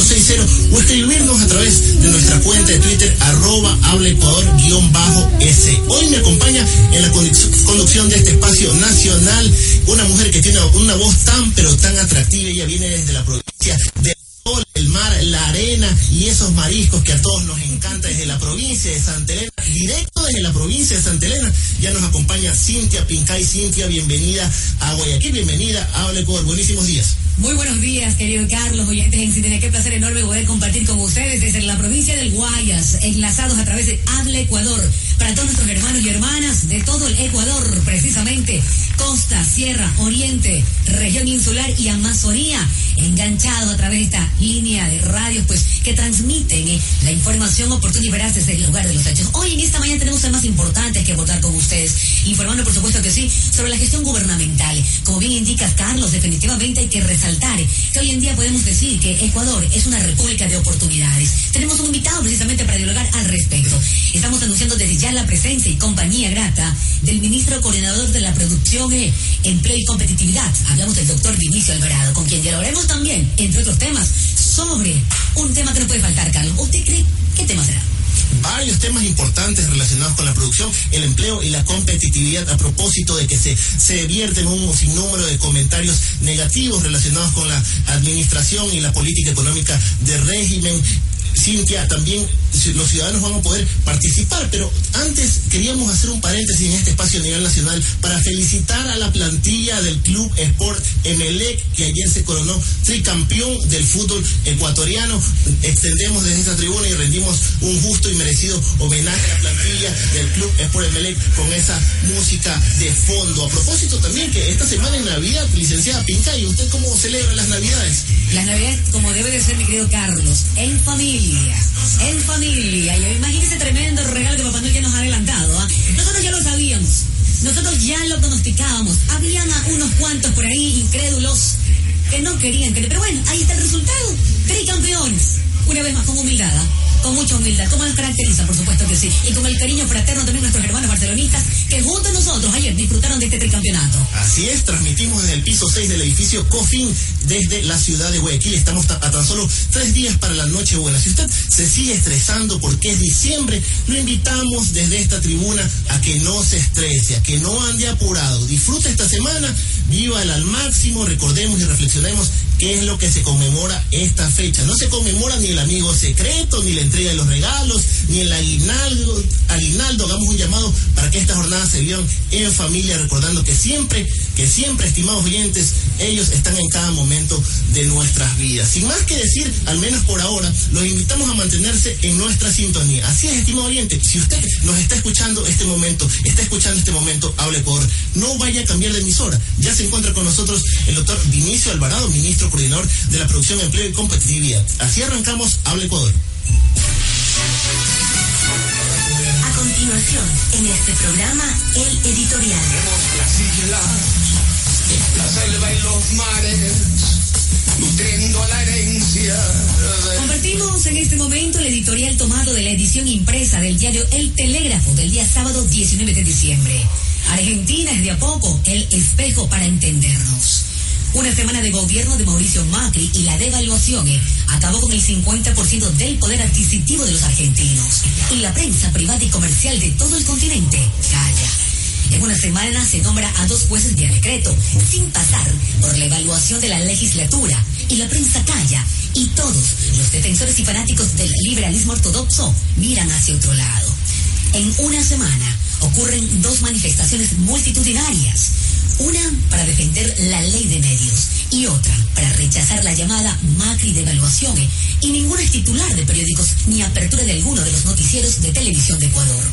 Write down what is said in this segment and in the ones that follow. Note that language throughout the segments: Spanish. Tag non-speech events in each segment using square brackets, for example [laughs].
160 o escribirnos a través de nuestra cuenta de Twitter arroba habla Ecuador-S. Hoy me acompaña en la conducción de este espacio nacional una mujer que tiene una voz tan pero tan atractiva. Ella viene desde la provincia de el mar, la arena y esos mariscos que a todos nos encanta desde la provincia de Santa Elena, directo desde la provincia de Santa Elena, ya nos acompaña Cintia Pincay. Cintia, bienvenida a Guayaquil, bienvenida a por buenísimos días. Muy buenos días, querido Carlos, oyentes en Cintia, qué placer enorme poder compartir con ustedes desde la provincia del Guayas, enlazados a través de Hable Ecuador, para todos nuestros hermanos y hermanas de todo el Ecuador, precisamente, costa, sierra, oriente, región insular y Amazonía, enganchados a través de esta línea de radios, pues, que transmiten eh, la información oportuna y veraz desde el lugar de los hechos. Hoy en esta mañana tenemos temas importantes que abordar con ustedes, informando, por supuesto que sí, sobre la gestión gubernamental. Como bien indica Carlos, definitivamente hay que resaltar que hoy en día podemos decir que Ecuador es una república de oportunidades. Tenemos un invitado precisamente para dialogar al respecto. Estamos anunciando desde ya la presencia y compañía grata del ministro coordinador de la producción, eh, empleo y competitividad. Hablamos del doctor Vinicio Alvarado, con quien dialogaremos también, entre otros temas, sobre un tema que no puede faltar, Carlos. ¿Usted cree qué tema será? Varios temas importantes relacionados con la producción, el empleo y la competitividad a propósito de que se, se vierten un sinnúmero de comentarios negativos relacionados con la administración y la política económica de régimen Cintia, también los ciudadanos van a poder participar, pero antes queríamos hacer un paréntesis en este espacio a nivel nacional para felicitar a la plantilla del Club Sport Emelec, que ayer se coronó tricampeón del fútbol ecuatoriano. Extendemos desde esta tribuna y rendimos un justo y merecido homenaje a la plantilla del Club Sport Emelec con esa música de fondo. A propósito también que esta semana en Navidad, licenciada Pinca, ¿y usted cómo celebra las Navidades? Las Navidades, como debe de ser, mi querido Carlos, en familia en familia. Y imagínese tremendo regalo que Papá Noel ya nos ha adelantado. ¿ah? Nosotros ya lo sabíamos. Nosotros ya lo pronosticábamos. Habían unos cuantos por ahí incrédulos que no querían creer. Pero bueno, ahí está el resultado. Tricampeones. Una vez más, con humildad. ¿ah? Con mucha humildad, como nos caracteriza, por supuesto que sí, y con el cariño fraterno también nuestros hermanos barcelonistas que junto a nosotros ayer disfrutaron de este tricampeonato. Así es, transmitimos desde el piso 6 del edificio COFIN desde la ciudad de Guayaquil. Estamos a tan solo tres días para la noche buena. Si usted se sigue estresando porque es diciembre, lo invitamos desde esta tribuna a que no se estrese, a que no ande apurado. Disfrute esta semana, viva al máximo, recordemos y reflexionemos qué es lo que se conmemora esta fecha. No se conmemora ni el amigo secreto, ni la entrega de los regalos, ni el aguinaldo. Aguinaldo, hagamos un llamado para que esta jornada se vivan en familia, recordando que siempre, que siempre, estimados oyentes, ellos están en cada momento de nuestras vidas. Sin más que decir, al menos por ahora, los invitamos a mantenerse en nuestra sintonía. Así es, estimado oyente, si usted nos está escuchando este momento, está escuchando este momento, hable por, no vaya a cambiar de emisora. Ya se encuentra con nosotros el doctor Vinicio Alvarado, ministro coordinador de la producción, empleo y competitividad. Así arrancamos Habla Ecuador. A continuación, en este programa, el editorial. la selva y los mares, nutriendo la herencia. Compartimos en este momento el editorial tomado de la edición impresa del diario El Telégrafo del día sábado 19 de diciembre. Argentina es de a poco el espejo para entendernos. Una semana de gobierno de Mauricio Macri y la devaluación eh, acabó con el 50% del poder adquisitivo de los argentinos. Y la prensa privada y comercial de todo el continente calla. En una semana se nombra a dos jueces vía decreto, sin pasar por la evaluación de la legislatura. Y la prensa calla. Y todos los defensores y fanáticos del liberalismo ortodoxo miran hacia otro lado. En una semana ocurren dos manifestaciones multitudinarias una para defender la ley de medios y otra para rechazar la llamada Macri devaluación y ningún es titular de periódicos ni apertura de alguno de los noticieros de televisión de Ecuador.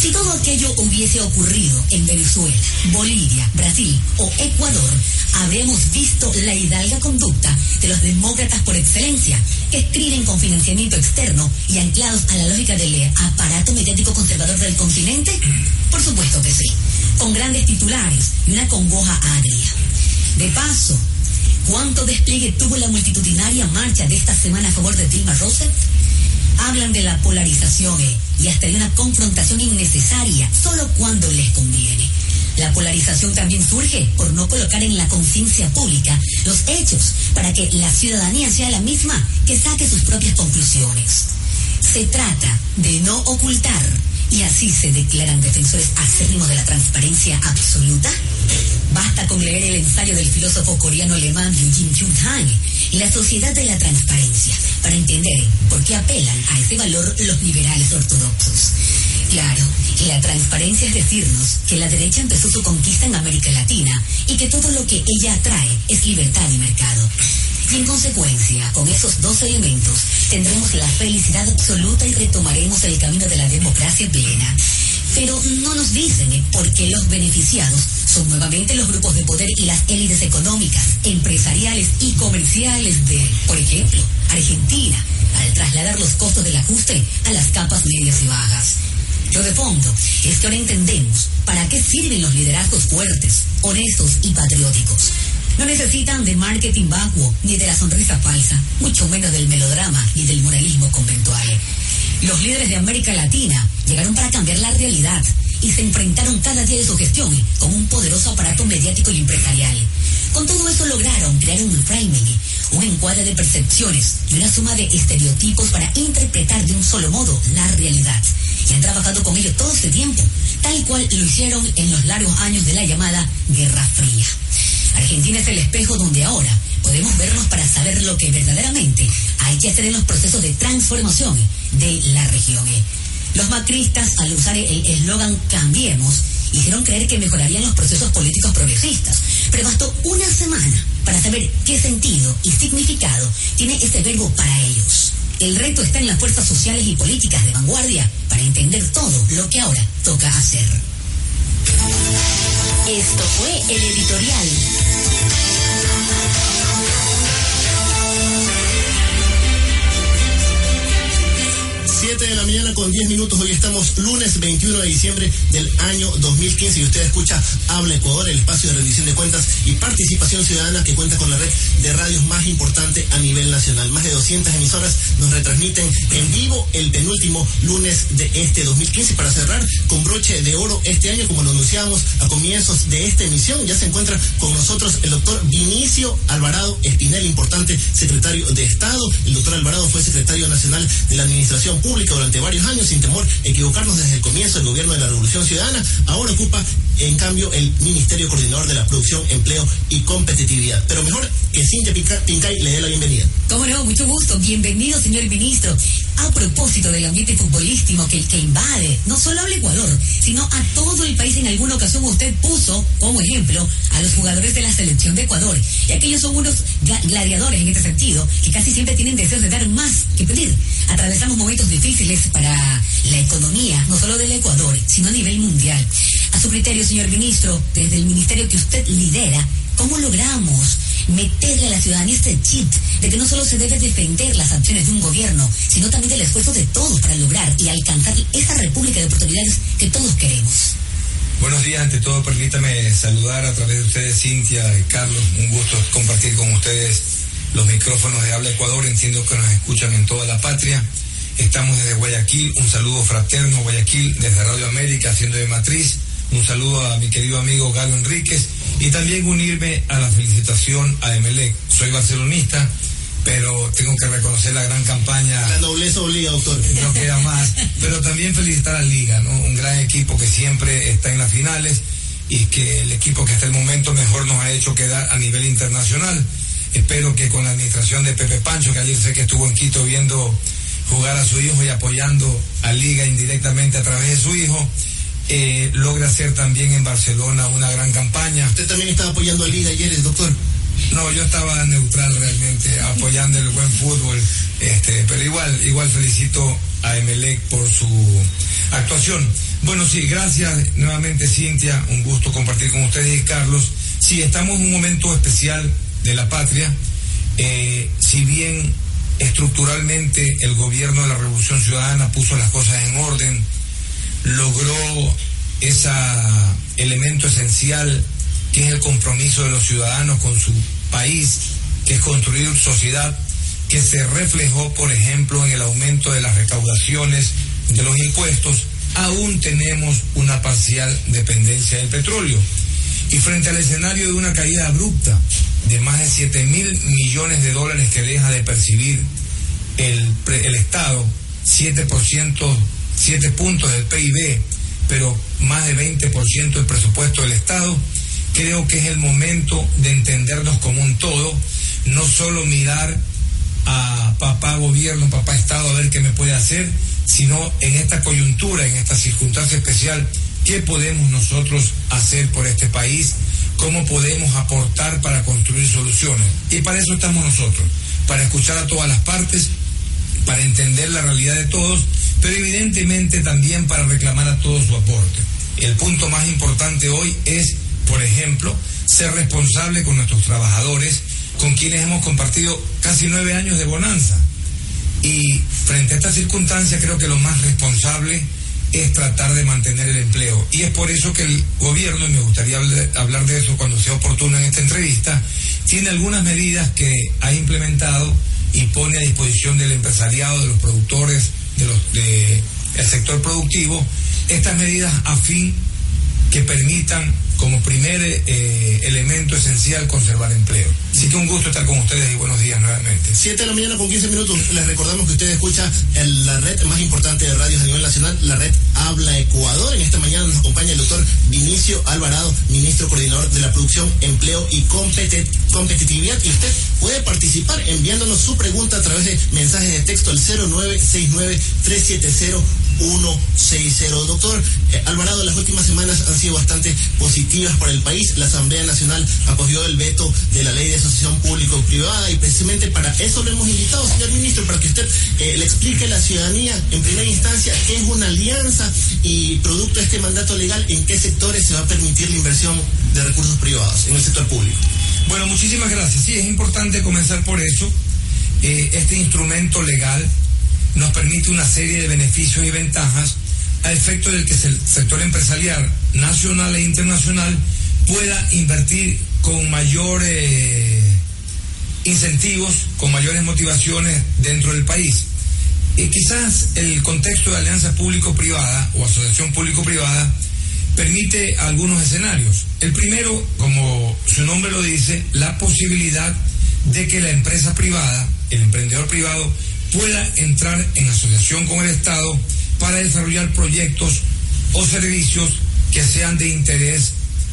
Si todo aquello hubiese ocurrido en Venezuela, Bolivia, Brasil o Ecuador, habríamos visto la hidalga conducta de los demócratas por excelencia, que escriben con financiamiento externo y anclados a la lógica del aparato mediático conservador del continente. Por supuesto que sí con grandes titulares y una congoja agria. De paso, ¿cuánto despliegue tuvo la multitudinaria marcha de esta semana a favor de Dilma Rousseff? Hablan de la polarización eh, y hasta de una confrontación innecesaria solo cuando les conviene. La polarización también surge por no colocar en la conciencia pública los hechos para que la ciudadanía sea la misma que saque sus propias conclusiones. Se trata de no ocultar y así se declaran defensores acérrimos de la transparencia absoluta. Basta con leer el ensayo del filósofo coreano alemán Eugene Jung Han, La sociedad de la transparencia, para entender por qué apelan a ese valor los liberales ortodoxos. Claro, la transparencia es decirnos que la derecha empezó su conquista en América Latina y que todo lo que ella atrae es libertad y mercado. En consecuencia, con esos dos elementos, tendremos la felicidad absoluta y retomaremos el camino de la democracia plena. Pero no nos dicen por qué los beneficiados son nuevamente los grupos de poder y las élites económicas, empresariales y comerciales de, por ejemplo, Argentina, al trasladar los costos del ajuste a las capas medias y bajas. Lo de fondo es que ahora entendemos para qué sirven los liderazgos fuertes, honestos y patrióticos. No necesitan de marketing vacuo ni de la sonrisa falsa, mucho menos del melodrama ni del moralismo conventual. Los líderes de América Latina llegaron para cambiar la realidad y se enfrentaron cada día de su gestión con un poderoso aparato mediático y empresarial. Con todo eso lograron crear un framing, un encuadre de percepciones y una suma de estereotipos para interpretar de un solo modo la realidad. Y han trabajado con ello todo este tiempo, tal cual lo hicieron en los largos años de la llamada Guerra Fría. Argentina es el espejo donde ahora podemos vernos para saber lo que verdaderamente hay que hacer en los procesos de transformación de la región. Los macristas, al usar el eslogan Cambiemos, hicieron creer que mejorarían los procesos políticos progresistas. Pero bastó una semana para saber qué sentido y significado tiene este verbo para ellos. El reto está en las fuerzas sociales y políticas de vanguardia para entender todo lo que ahora toca hacer. Esto fue el editorial. 7 de la mañana con 10 minutos. Hoy estamos lunes 21 de diciembre del año 2015 y usted escucha Habla Ecuador, el espacio de rendición de cuentas y participación ciudadana que cuenta con la red de radios más importante a nivel nacional. Más de 200 emisoras nos retransmiten en vivo el penúltimo lunes de este 2015 para cerrar con broche de oro este año, como lo anunciábamos a comienzos de esta emisión. Ya se encuentra con nosotros el doctor Vinicio Alvarado Espinel, importante secretario de Estado. El doctor Alvarado fue secretario nacional de la Administración Pública durante varios años sin temor equivocarnos desde el comienzo del gobierno de la Revolución Ciudadana. Ahora ocupa, en cambio, el Ministerio Coordinador de la Producción, Empleo y Competitividad. Pero mejor que Cintia Pincay le dé la bienvenida. ¿Cómo no? Mucho gusto. Bienvenido, señor ministro. A propósito del ambiente futbolístico que, que invade no solo al Ecuador, sino a todo el país, en alguna ocasión usted puso como ejemplo a los jugadores de la selección de Ecuador. Y aquellos son unos gladiadores en este sentido, que casi siempre tienen deseos de dar más que pedir. Atravesamos momentos difíciles para la economía, no solo del Ecuador, sino a nivel mundial. A su criterio, señor ministro, desde el ministerio que usted lidera, ¿cómo logramos meterle a la ciudadanía este chip de que no solo se debe defender las acciones de un gobierno, sino también del esfuerzo de todos para lograr y alcanzar esa república de oportunidades que todos queremos? Buenos días, ante todo permítame saludar a través de ustedes, Cintia y Carlos. Un gusto compartir con ustedes los micrófonos de Habla Ecuador. Entiendo que nos escuchan en toda la patria. Estamos desde Guayaquil, un saludo fraterno Guayaquil, desde Radio América, haciendo de matriz. Un saludo a mi querido amigo Galo Enríquez y también unirme a la felicitación a Emelec. Soy barcelonista, pero tengo que reconocer la gran campaña. La nobleza obliga, doctor. No queda más. Pero también felicitar a Liga, ¿no? Un gran equipo que siempre está en las finales y que el equipo que hasta el momento mejor nos ha hecho quedar a nivel internacional. Espero que con la administración de Pepe Pancho, que ayer sé que estuvo en Quito viendo jugar a su hijo y apoyando a Liga indirectamente a través de su hijo, eh, logra hacer también en Barcelona una gran campaña. ¿Usted también estaba apoyando a Liga ayer, doctor? No, yo estaba neutral realmente, apoyando el buen fútbol, este, pero igual, igual felicito a Emelec por su actuación. Bueno, sí, gracias nuevamente Cintia, un gusto compartir con ustedes y Carlos. Sí, estamos en un momento especial de la patria, eh, si bien estructuralmente el gobierno de la Revolución Ciudadana puso las cosas en orden, logró ese elemento esencial que es el compromiso de los ciudadanos con su país, que es construir sociedad, que se reflejó, por ejemplo, en el aumento de las recaudaciones de los impuestos. aún tenemos una parcial dependencia del petróleo. Y frente al escenario de una caída abrupta de más de 7 mil millones de dólares que deja de percibir el, el Estado, 7%, 7 puntos del PIB, pero más de 20% del presupuesto del Estado, creo que es el momento de entendernos como un todo, no solo mirar a papá gobierno, papá Estado, a ver qué me puede hacer, sino en esta coyuntura, en esta circunstancia especial, qué podemos nosotros hacer por este país, cómo podemos aportar para construir soluciones. Y para eso estamos nosotros, para escuchar a todas las partes, para entender la realidad de todos, pero evidentemente también para reclamar a todos su aporte. El punto más importante hoy es, por ejemplo, ser responsable con nuestros trabajadores, con quienes hemos compartido casi nueve años de bonanza. Y frente a esta circunstancia creo que lo más responsable es tratar de mantener el empleo. Y es por eso que el gobierno, y me gustaría hablar de eso cuando sea oportuno en esta entrevista, tiene algunas medidas que ha implementado y pone a disposición del empresariado, de los productores, de del sector productivo, estas medidas a fin que permitan como primer eh, elemento esencial conservar empleo. Así que un gusto estar con ustedes y buenos días nuevamente. Siete de la mañana con 15 minutos. Les recordamos que usted escucha la red más importante de radios a nivel nacional, la red Habla Ecuador. En esta mañana nos acompaña el doctor Vinicio Alvarado, ministro coordinador de la producción, empleo y competitividad. Y usted puede participar enviándonos su pregunta a través de mensajes de texto al 0969 370 160. Doctor eh, Alvarado, las últimas semanas han sido bastante positivas para el país. La Asamblea Nacional acogió el veto de la ley de asociación público-privada y precisamente para eso lo hemos invitado, señor ministro, para que usted eh, le explique a la ciudadanía en primera instancia qué es una alianza y producto de este mandato legal en qué sectores se va a permitir la inversión de recursos privados en el sector público. Bueno, muchísimas gracias. Sí, es importante comenzar por eso. Eh, este instrumento legal nos permite una serie de beneficios y ventajas a efecto del que el sector empresarial nacional e internacional pueda invertir con mayores eh, incentivos, con mayores motivaciones dentro del país. Y quizás el contexto de alianza público-privada o asociación público-privada permite algunos escenarios. El primero, como su nombre lo dice, la posibilidad de que la empresa privada, el emprendedor privado, pueda entrar en asociación con el Estado para desarrollar proyectos o servicios que sean de interés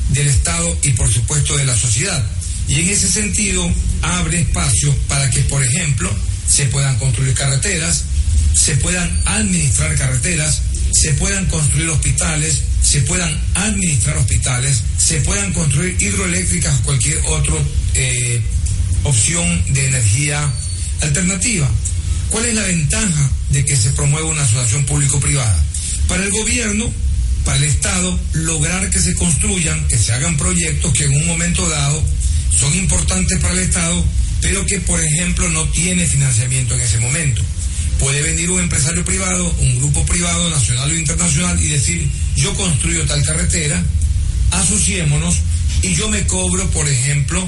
del Estado y por supuesto de la sociedad. Y en ese sentido abre espacio para que, por ejemplo, se puedan construir carreteras, se puedan administrar carreteras, se puedan construir hospitales, se puedan administrar hospitales, se puedan construir hidroeléctricas o cualquier otra eh, opción de energía alternativa. ¿Cuál es la ventaja de que se promueva una asociación público-privada? Para el gobierno, para el Estado, lograr que se construyan, que se hagan proyectos que en un momento dado son importantes para el Estado, pero que, por ejemplo, no tiene financiamiento en ese momento. Puede venir un empresario privado, un grupo privado, nacional o internacional, y decir, yo construyo tal carretera, asociémonos y yo me cobro, por ejemplo,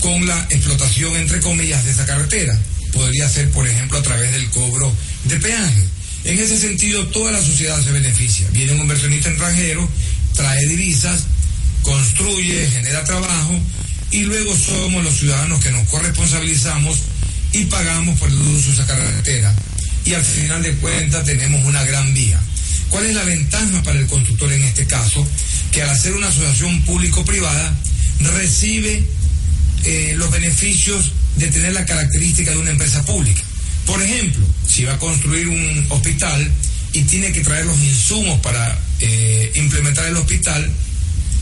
con la explotación, entre comillas, de esa carretera podría ser, por ejemplo, a través del cobro de peaje. En ese sentido, toda la sociedad se beneficia. Viene un inversionista extranjero, trae divisas, construye, genera trabajo y luego somos los ciudadanos que nos corresponsabilizamos y pagamos por el uso de esa carretera. Y al final de cuentas tenemos una gran vía. ¿Cuál es la ventaja para el constructor en este caso? Que al hacer una asociación público-privada recibe eh, los beneficios de tener la característica de una empresa pública. Por ejemplo, si va a construir un hospital y tiene que traer los insumos para eh, implementar el hospital,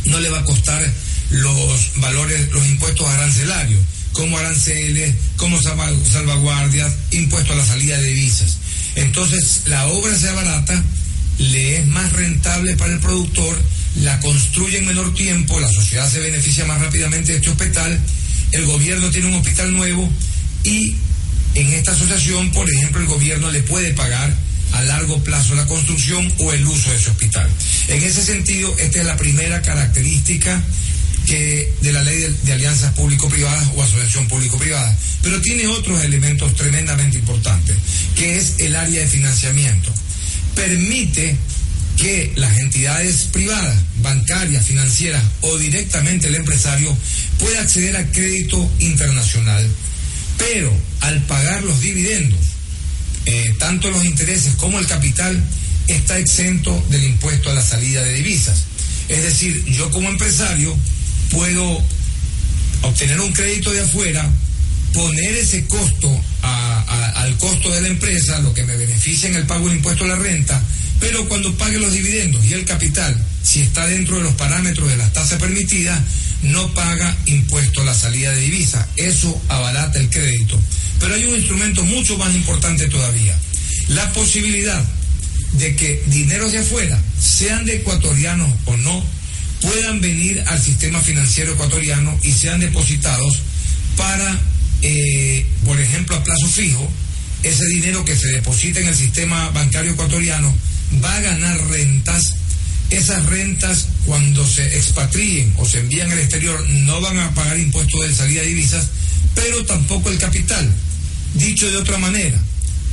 no le va a costar los valores, los impuestos arancelarios, como aranceles, como salvaguardias, impuesto a la salida de divisas. Entonces, la obra sea barata, le es más rentable para el productor, la construye en menor tiempo, la sociedad se beneficia más rápidamente de este hospital el gobierno tiene un hospital nuevo y en esta asociación, por ejemplo, el gobierno le puede pagar a largo plazo la construcción o el uso de ese hospital. En ese sentido, esta es la primera característica que de la ley de, de alianzas público-privadas o asociación público-privada. Pero tiene otros elementos tremendamente importantes, que es el área de financiamiento. Permite que las entidades privadas, bancarias, financieras o directamente el empresario pueda acceder a crédito internacional. Pero al pagar los dividendos, eh, tanto los intereses como el capital, está exento del impuesto a la salida de divisas. Es decir, yo como empresario puedo obtener un crédito de afuera, poner ese costo al costo de la empresa, lo que me beneficia en el pago del impuesto a la renta, pero cuando pague los dividendos y el capital, si está dentro de los parámetros de las tasas permitidas, no paga impuesto a la salida de divisa. Eso abarata el crédito. Pero hay un instrumento mucho más importante todavía. La posibilidad de que dineros de afuera, sean de ecuatorianos o no, puedan venir al sistema financiero ecuatoriano y sean depositados para, eh, por ejemplo, a plazo fijo, ese dinero que se deposita en el sistema bancario ecuatoriano va a ganar rentas. Esas rentas, cuando se expatríen o se envían al exterior, no van a pagar impuestos de salida de divisas, pero tampoco el capital. Dicho de otra manera,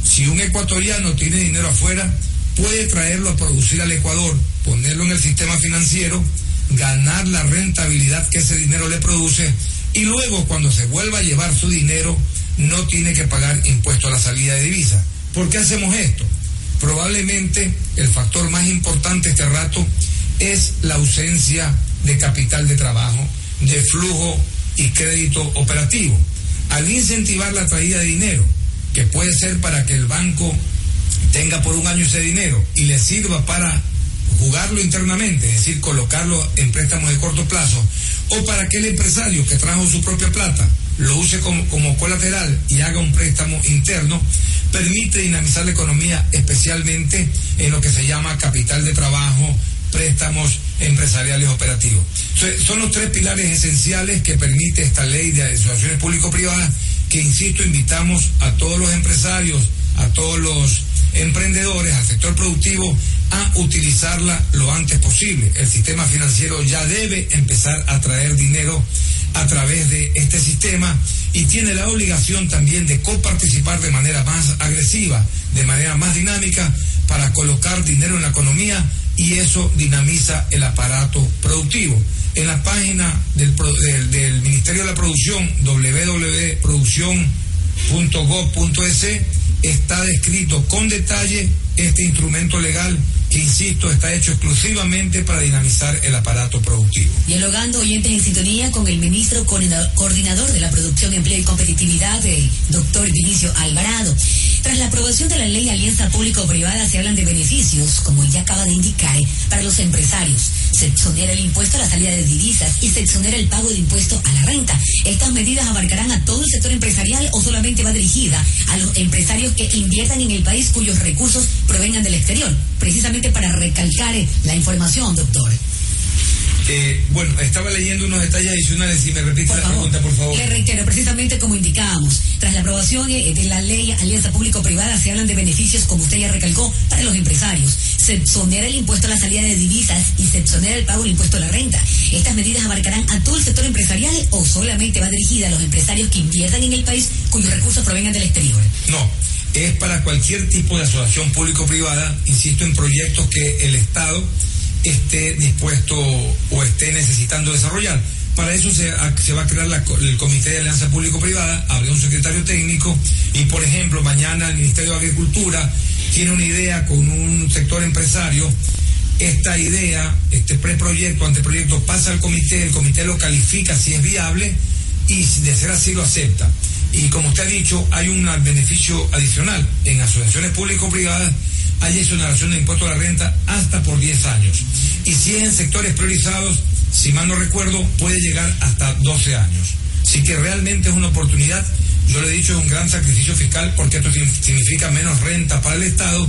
si un ecuatoriano tiene dinero afuera, puede traerlo a producir al Ecuador, ponerlo en el sistema financiero, ganar la rentabilidad que ese dinero le produce y luego cuando se vuelva a llevar su dinero no tiene que pagar impuesto a la salida de divisa. ¿Por qué hacemos esto? Probablemente el factor más importante este rato es la ausencia de capital de trabajo, de flujo y crédito operativo. Al incentivar la traída de dinero, que puede ser para que el banco tenga por un año ese dinero y le sirva para jugarlo internamente, es decir, colocarlo en préstamos de corto plazo, o para que el empresario que trajo su propia plata lo use como, como colateral y haga un préstamo interno, permite dinamizar la economía, especialmente en lo que se llama capital de trabajo, préstamos empresariales operativos. Son los tres pilares esenciales que permite esta ley de asociaciones público-privadas que, insisto, invitamos a todos los empresarios, a todos los emprendedores, al sector productivo, a utilizarla lo antes posible. El sistema financiero ya debe empezar a traer dinero a través de este sistema y tiene la obligación también de coparticipar de manera más agresiva, de manera más dinámica, para colocar dinero en la economía y eso dinamiza el aparato productivo. En la página del, del, Ministerio de la Producción, www.producción.gov.es, está descrito con detalle este instrumento legal que, insisto, está hecho exclusivamente para dinamizar el aparato productivo. Dialogando oyentes en sintonía con el ministro coordinador de la Producción, Empleo y Competitividad, el doctor Vinicio Alvarado. Tras la aprobación de la ley Alianza Público-Privada se hablan de beneficios, como ya acaba de indicar, para los empresarios. Se exonera el impuesto a la salida de divisas y se exonera el pago de impuesto a la renta. ¿Estas medidas abarcarán a todo el sector empresarial o solamente va dirigida a los empresarios que inviertan en el país cuyos recursos provengan del exterior? Precisamente para recalcar la información, doctor. Eh, bueno, estaba leyendo unos detalles adicionales. Si me repite la pregunta, por favor. Le reitero, precisamente como indicábamos, tras la aprobación eh, de la ley Alianza Público-Privada, se hablan de beneficios, como usted ya recalcó, para los empresarios. Se exonera el impuesto a la salida de divisas y se exonera el pago del impuesto a la renta. ¿Estas medidas abarcarán a todo el sector empresarial o solamente va dirigida a los empresarios que inviertan en el país cuyos recursos provengan del exterior? No, es para cualquier tipo de asociación público-privada, insisto, en proyectos que el Estado esté dispuesto o esté necesitando desarrollar. Para eso se, va a crear el Comité de Alianza Público-Privada, habrá un secretario técnico y, por ejemplo, mañana el Ministerio de Agricultura tiene una idea con un sector empresario. Esta idea, este preproyecto, anteproyecto, pasa al comité, el comité lo califica si es viable y de ser así lo acepta. Y como usted ha dicho, hay un beneficio adicional en asociaciones público-privadas hay exoneración de impuesto a la renta hasta por 10 años. Y si es en sectores priorizados, si mal no recuerdo, puede llegar hasta 12 años. Así que realmente es una oportunidad. Yo le he dicho, es un gran sacrificio fiscal porque esto significa menos renta para el Estado,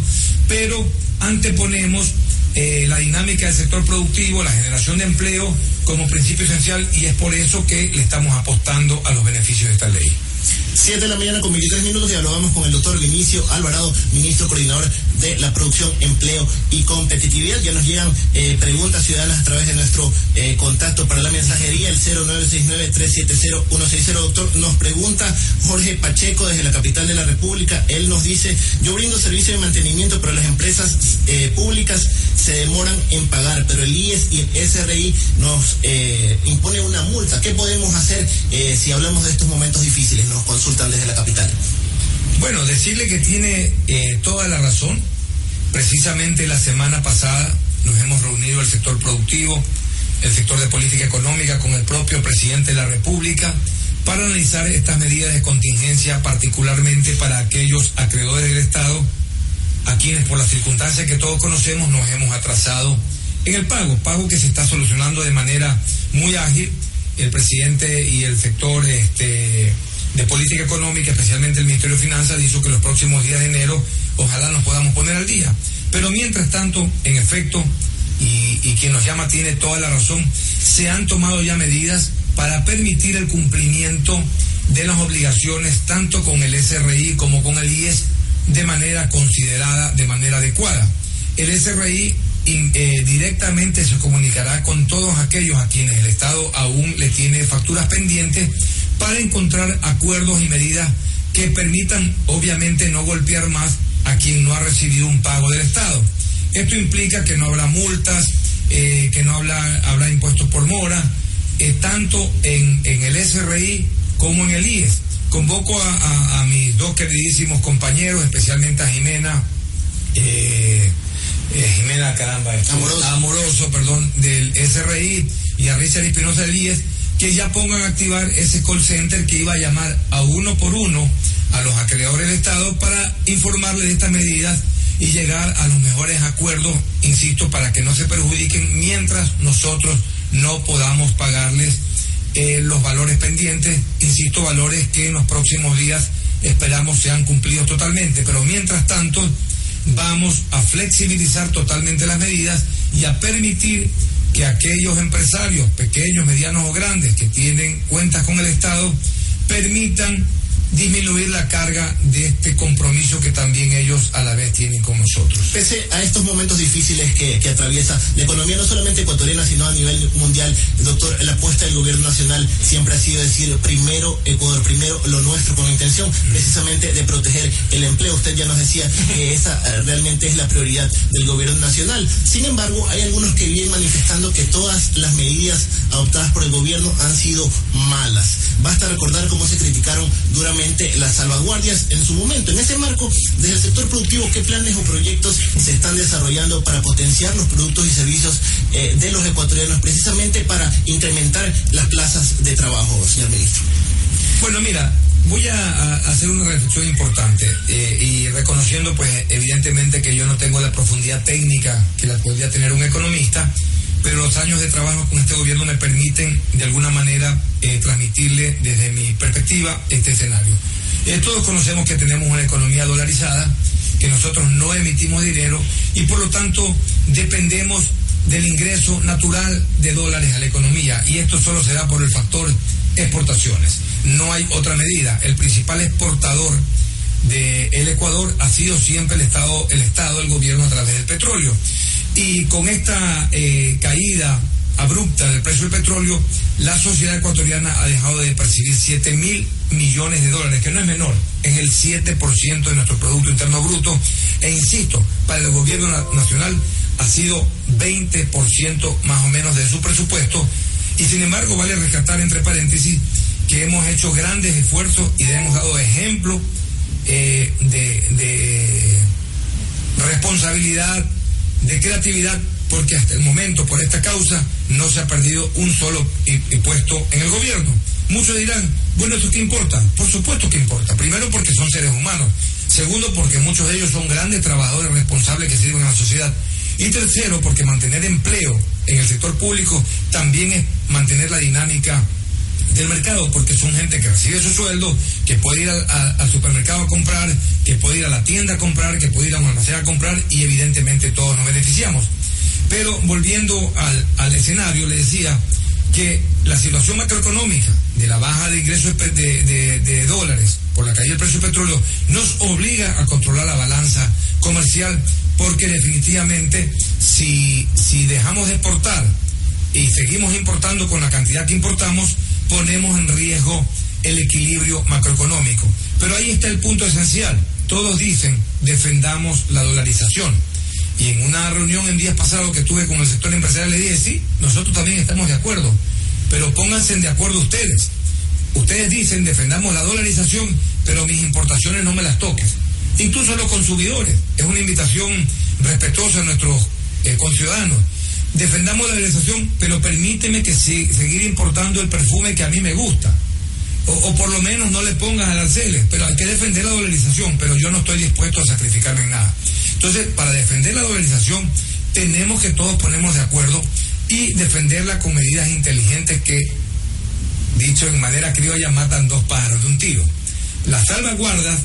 pero anteponemos eh, la dinámica del sector productivo, la generación de empleo como principio esencial y es por eso que le estamos apostando a los beneficios de esta ley. 7 de la mañana con 23 minutos dialogamos con el doctor Vinicio Alvarado, ministro coordinador de la producción, empleo y competitividad. Ya nos llegan eh, preguntas ciudadanas a través de nuestro eh, contacto para la mensajería, el 0969-370-160. Doctor, nos pregunta Jorge Pacheco desde la capital de la República. Él nos dice, yo brindo servicio de mantenimiento, pero las empresas eh, públicas se demoran en pagar, pero el IES y el SRI nos impone una multa. ¿Qué podemos hacer si hablamos de estos momentos difíciles? Nos consultan desde la capital. Bueno, decirle que tiene eh, toda la razón. Precisamente la semana pasada nos hemos reunido el sector productivo, el sector de política económica con el propio presidente de la República para analizar estas medidas de contingencia, particularmente para aquellos acreedores del Estado a quienes por las circunstancias que todos conocemos nos hemos atrasado en el pago, pago que se está solucionando de manera muy ágil. El presidente y el sector este, de política económica, especialmente el Ministerio de Finanzas, dijo que los próximos días de enero ojalá nos podamos poner al día. Pero mientras tanto, en efecto, y, quien nos llama tiene toda la razón, se han tomado ya medidas para permitir el cumplimiento de las obligaciones tanto con el SRI como con el IES de manera considerada, de manera adecuada. El SRI eh, directamente se comunicará con todos aquellos a quienes el Estado aún le tiene facturas pendientes para encontrar acuerdos y medidas que permitan, obviamente, no golpear más a quien no ha recibido un pago del Estado. Esto implica que no habrá multas, eh, que no habrá, habrá impuestos por mora, eh, tanto en, en, el SRI como en el IES. Convoco a, a, a mis dos queridísimos compañeros, especialmente a Jimena, eh, eh, Jimena Caramba, Amoroso. Amoroso, perdón, del SRI y a Richard Espinosa del IES, que ya pongan a activar ese call center que iba a llamar a uno por uno a los acreedores del Estado para informarles de estas medidas y llegar a los mejores acuerdos, insisto, para que no se perjudiquen mientras nosotros no podamos pagarles eh, los valores pendientes, insisto, valores que en los próximos días esperamos sean cumplidos totalmente, pero mientras tanto vamos a flexibilizar totalmente las medidas y a permitir que aquellos empresarios, pequeños, medianos o grandes, que tienen cuentas con el Estado, permitan disminuir la carga de este compromiso que también ellos a la vez tienen con nosotros. Pese a estos momentos difíciles que, atraviesa la economía no solamente ecuatoriana, sino a nivel mundial, doctor, la apuesta del gobierno nacional siempre ha sido decir primero Ecuador, primero lo nuestro, con intención precisamente de proteger el empleo. Usted ya nos decía que esa realmente es la prioridad del gobierno nacional. Sin embargo, hay algunos que vienen manifestando que todas las medidas adoptadas por el gobierno han sido malas. Basta recordar cómo se criticaron duramente las salvaguardias en su momento. En ese marco, desde el sector productivo, ¿qué planes o proyectos se están desarrollando para potenciar los productos y servicios eh, de los ecuatorianos, precisamente para incrementar las plazas de trabajo, señor ministro? Bueno, mira, voy a, hacer una reflexión importante eh, y reconociendo, pues, evidentemente que yo no tengo la profundidad técnica que la podría tener un economista pero los años de trabajo con este gobierno me permiten de alguna manera eh, transmitirle desde mi perspectiva este escenario. Eh, todos conocemos que tenemos una economía dolarizada, que nosotros no emitimos dinero y por lo tanto dependemos del ingreso natural de dólares a la economía y esto solo se da por el factor exportaciones. No hay otra medida. El principal exportador del el Ecuador ha sido siempre el Estado, el Estado, el gobierno a través del petróleo. Y con esta eh, caída abrupta del precio del petróleo, la sociedad ecuatoriana ha dejado de percibir 7 mil millones de dólares, que no es menor, es el 7% de nuestro Producto Interno Bruto. E insisto, para el gobierno nacional ha sido 20% más o menos de su presupuesto. Y sin embargo, vale rescatar entre paréntesis que hemos hecho grandes esfuerzos y le hemos dado ejemplo eh, de, de responsabilidad de creatividad, porque hasta el momento, por esta causa, no se ha perdido un solo puesto en el gobierno. Muchos dirán, bueno, ¿esto qué importa? Por supuesto que importa. Primero porque son seres humanos. Segundo porque muchos de ellos son grandes trabajadores responsables que sirven a la sociedad. Y tercero porque mantener empleo en el sector público también es mantener la dinámica del mercado, porque son gente que recibe su sueldo, que puede ir al, supermercado a comprar, que puede ir a la tienda a comprar, que puede ir a un almacén a comprar y evidentemente todos nos beneficiamos. Pero volviendo al, al escenario, le decía que la situación macroeconómica de la baja de ingresos de, de, de, dólares por la caída del precio del petróleo nos obliga a controlar la balanza comercial porque definitivamente si, si dejamos de exportar y seguimos importando con la cantidad que importamos, ponemos en riesgo el equilibrio macroeconómico. Pero ahí está el punto esencial. Todos dicen, defendamos la dolarización. Y en una reunión en días pasados que tuve con el sector empresarial le dije, sí, nosotros también estamos de acuerdo, pero pónganse de acuerdo ustedes. Ustedes dicen, defendamos la dolarización, pero mis importaciones no me las toques. Incluso los consumidores. Es una invitación respetuosa a nuestros eh, conciudadanos. Defendamos la dolarización, pero permíteme que seguir importando el perfume que a mí me gusta. O, por lo menos no le pongas aranceles, pero hay que defender la dolarización, pero yo no estoy dispuesto a sacrificarme en nada. Entonces, para defender la dolarización, tenemos que todos ponernos de acuerdo y defenderla con medidas inteligentes que, dicho en manera criolla, matan dos pájaros de un tiro. Las salvaguardas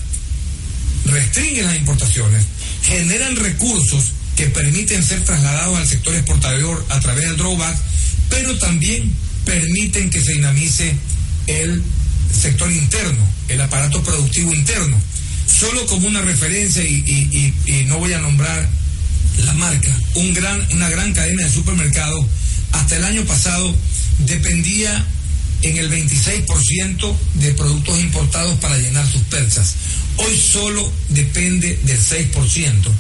restringen las importaciones, generan recursos que permiten ser trasladados al sector exportador a través del drawback, pero también permiten que se dinamice el sector interno, el aparato productivo interno. Solo como una referencia, y, no voy a nombrar la marca, una gran cadena de supermercados, hasta el año pasado dependía en el 26% de productos importados para llenar sus persas. Hoy solo depende del 6%.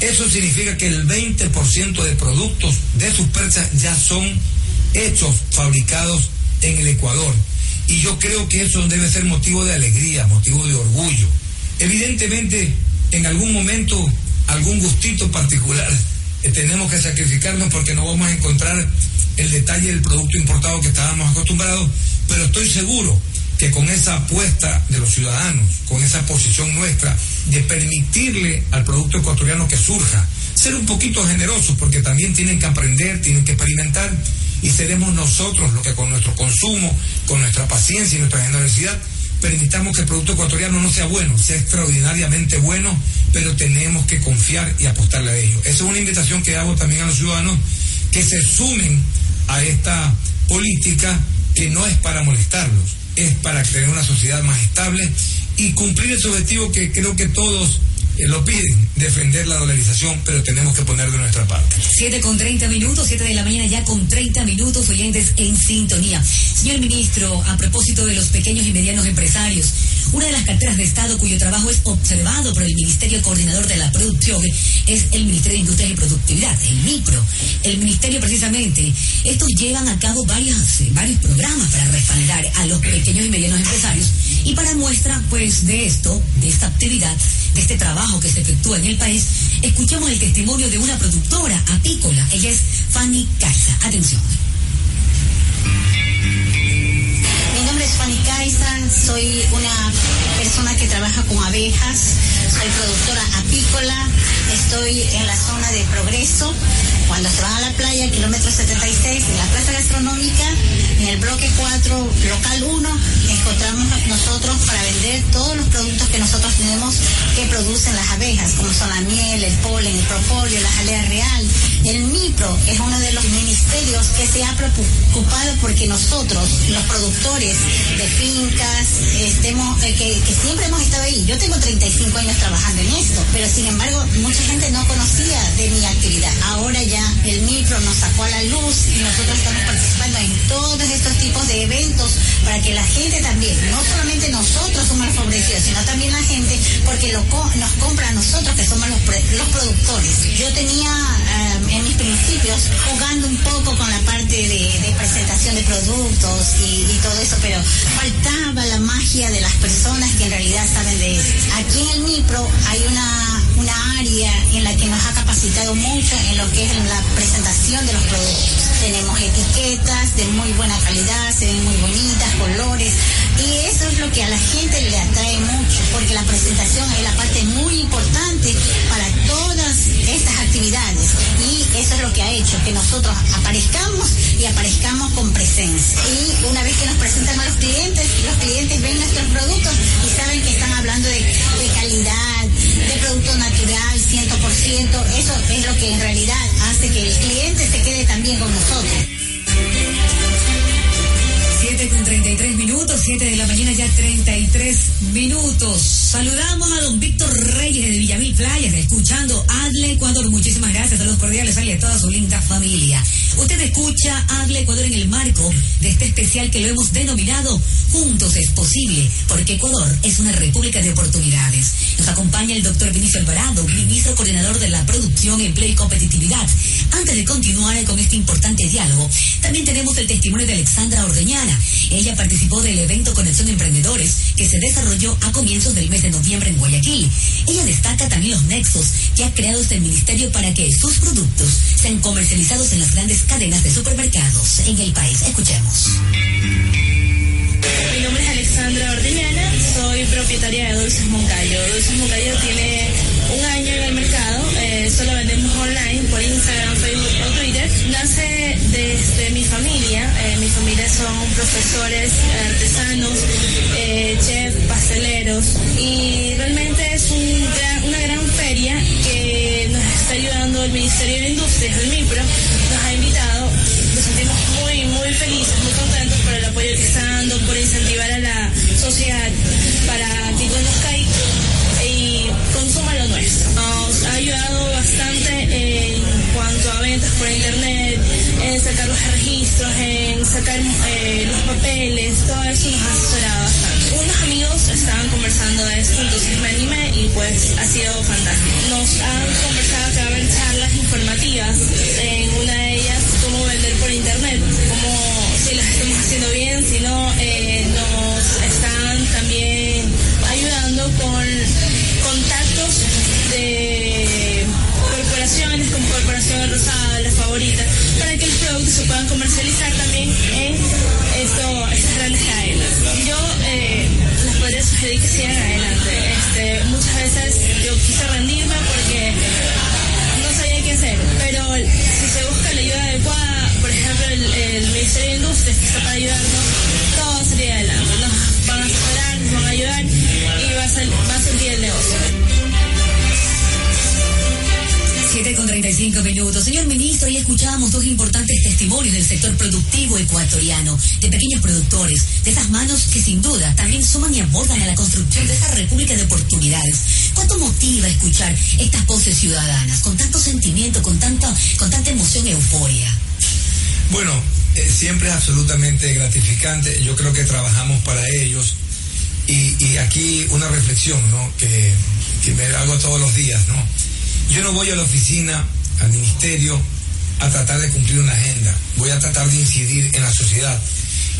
Eso significa que el 20% de productos de sus persas ya son hechos, fabricados en el Ecuador. Y yo creo que eso debe ser motivo de alegría, motivo de orgullo. Evidentemente, en algún momento, algún gustito particular, eh, tenemos que sacrificarnos porque no vamos a encontrar el detalle del producto importado que estábamos acostumbrados, pero estoy seguro que con esa apuesta de los ciudadanos, con esa posición nuestra de permitirle al producto ecuatoriano que surja, ser un poquito generosos porque también tienen que aprender, tienen que experimentar y seremos nosotros los que con nuestro consumo, con nuestra paciencia y nuestra generosidad permitamos que el producto ecuatoriano no sea bueno, sea extraordinariamente bueno, pero tenemos que confiar y apostarle a ello. Esa es una invitación que hago también a los ciudadanos que se sumen a esta política que no es para molestarlos, es para crear una sociedad más estable y cumplir ese objetivo que creo que todos eh, lo piden, defender la dolarización, pero tenemos que poner de nuestra parte. 7 con 30 minutos, 7 de la mañana ya con 30 minutos, oyentes en sintonía. Señor ministro, a propósito de los pequeños y medianos empresarios, una de las carteras de Estado cuyo trabajo es observado por el Ministerio Coordinador de la Producción es el Ministerio de Industria y Productividad, el MIPRO. El Ministerio precisamente, estos llevan a cabo varios, varios programas para respaldar a los pequeños y medianos empresarios y para muestra pues de esto, de esta actividad, de este trabajo que se efectúa en el país, escuchemos el testimonio de una productora apícola. Ella es Fanny Casa. Atención. Fanny Kaisa, soy una persona que trabaja con abejas, soy productora apícola, estoy en la zona de progreso. Cuando se van a la playa, kilómetro 76, en la plaza gastronómica, en el bloque 4, local 1, encontramos nosotros para vender todos los productos que nosotros tenemos que producen las abejas, como son la miel, el polen, el propóleo, la jalea real. El MIPRO es uno de los ministerios que se ha preocupado porque nosotros, los productores, de fincas, estemos, eh, que, siempre hemos estado ahí. Yo tengo 35 años trabajando en esto, pero sin embargo mucha gente no conocía de mi actividad. Ahora ya el micro nos sacó a la luz y nosotros estamos participando en todos estos tipos de eventos para que la gente también, no solamente nosotros somos los favorecidos, sino también la gente, porque lo, nos compra a nosotros que somos los, los productores. Yo tenía eh, en mis principios jugando un poco con la parte de, presentación de productos y, y todo eso, pero faltaba la magia de las personas que en realidad saben de eso. Aquí en el MIPRO hay una, una área en la que nos ha capacitado mucho en lo que es la presentación de los productos. Tenemos etiquetas de muy buena calidad, se ven muy bonitas, colores, y eso es lo que a la gente le atrae mucho, porque la presentación es la parte muy importante para todas estas actividades. Y eso es lo que ha hecho que nosotros aparezcamos y aparezcamos con presencia. Y una vez que nos presentan a los clientes, los clientes ven nuestros productos y saben que están hablando de, calidad, de producto natural, 100%. Eso es lo que en realidad hace que el cliente se quede también con nosotros. 7 con 33 minutos, 7 de la mañana ya 33 minutos. Saludamos a don Víctor Reyes de Villamil Playas, escuchando Adle Ecuador. Muchísimas gracias, saludos cordiales, a toda su linda familia. Usted escucha Habla Ecuador en el marco de este especial que lo hemos denominado Juntos es posible, porque Ecuador es una república de oportunidades. Nos acompaña el doctor Vinicio Alvarado, ministro coordinador de la Producción, Empleo y Competitividad. Antes de continuar con este importante diálogo, también tenemos el testimonio de Alexandra Ordeñana. Ella participó del evento Conexión Emprendedores que se desarrolló a comienzos del mes de noviembre en Guayaquil. Ella destaca también los nexos que ha creado este ministerio para que sus productos sean comercializados en las grandes cadenas de supermercados en el país. Escuchemos. Mi nombre es Alexandra Ordeñana, soy propietaria de Dulces Moncayo. Dulces Moncayo tiene un año en el mercado, eh, solo vendemos online por Instagram, Facebook o Twitter. Nace desde mi familia, eh, mi familia son profesores, artesanos, eh, chefs, pasteleros y realmente es una gran feria que nos está ayudando el Ministerio de Industrias, el MIPRO, ha invitado, nos sentimos muy, muy felices, muy contentos por el apoyo que está dando, por incentivar a la sociedad para que conozca y, consuma lo nuestro. Nos ha ayudado bastante en cuanto a ventas por internet, en sacar los registros, en sacar eh, los papeles, todo eso nos ha asesorado bastante. Unos amigos estaban conversando de esto, entonces me animé y pues ha sido fantástico. Nos han conversado que va a haber charlas informativas, en una de ellas cómo vender por internet, cómo si las estamos haciendo bien, si no, eh, nos están también ayudando con contactos de corporaciones como Corporación Rosada, la favorita, para que los productos se puedan comercializar también en esto, estas grandes cadenas. Yo eh, les podría sugerir que sigan adelante. Sector productivo ecuatoriano, de pequeños productores, de esas manos que sin duda también suman y abordan a la construcción de esa república de oportunidades. ¿Cuánto motiva escuchar estas voces ciudadanas, con tanto sentimiento, con, tanta con tanta emoción euforia? Bueno, eh, siempre es absolutamente gratificante. Yo creo que trabajamos para ellos. Y, y aquí una reflexión, ¿no? Que, que me hago todos los días, ¿no? Yo no voy a la oficina, al ministerio, a tratar de cumplir una agenda. Voy a tratar de incidir en la sociedad.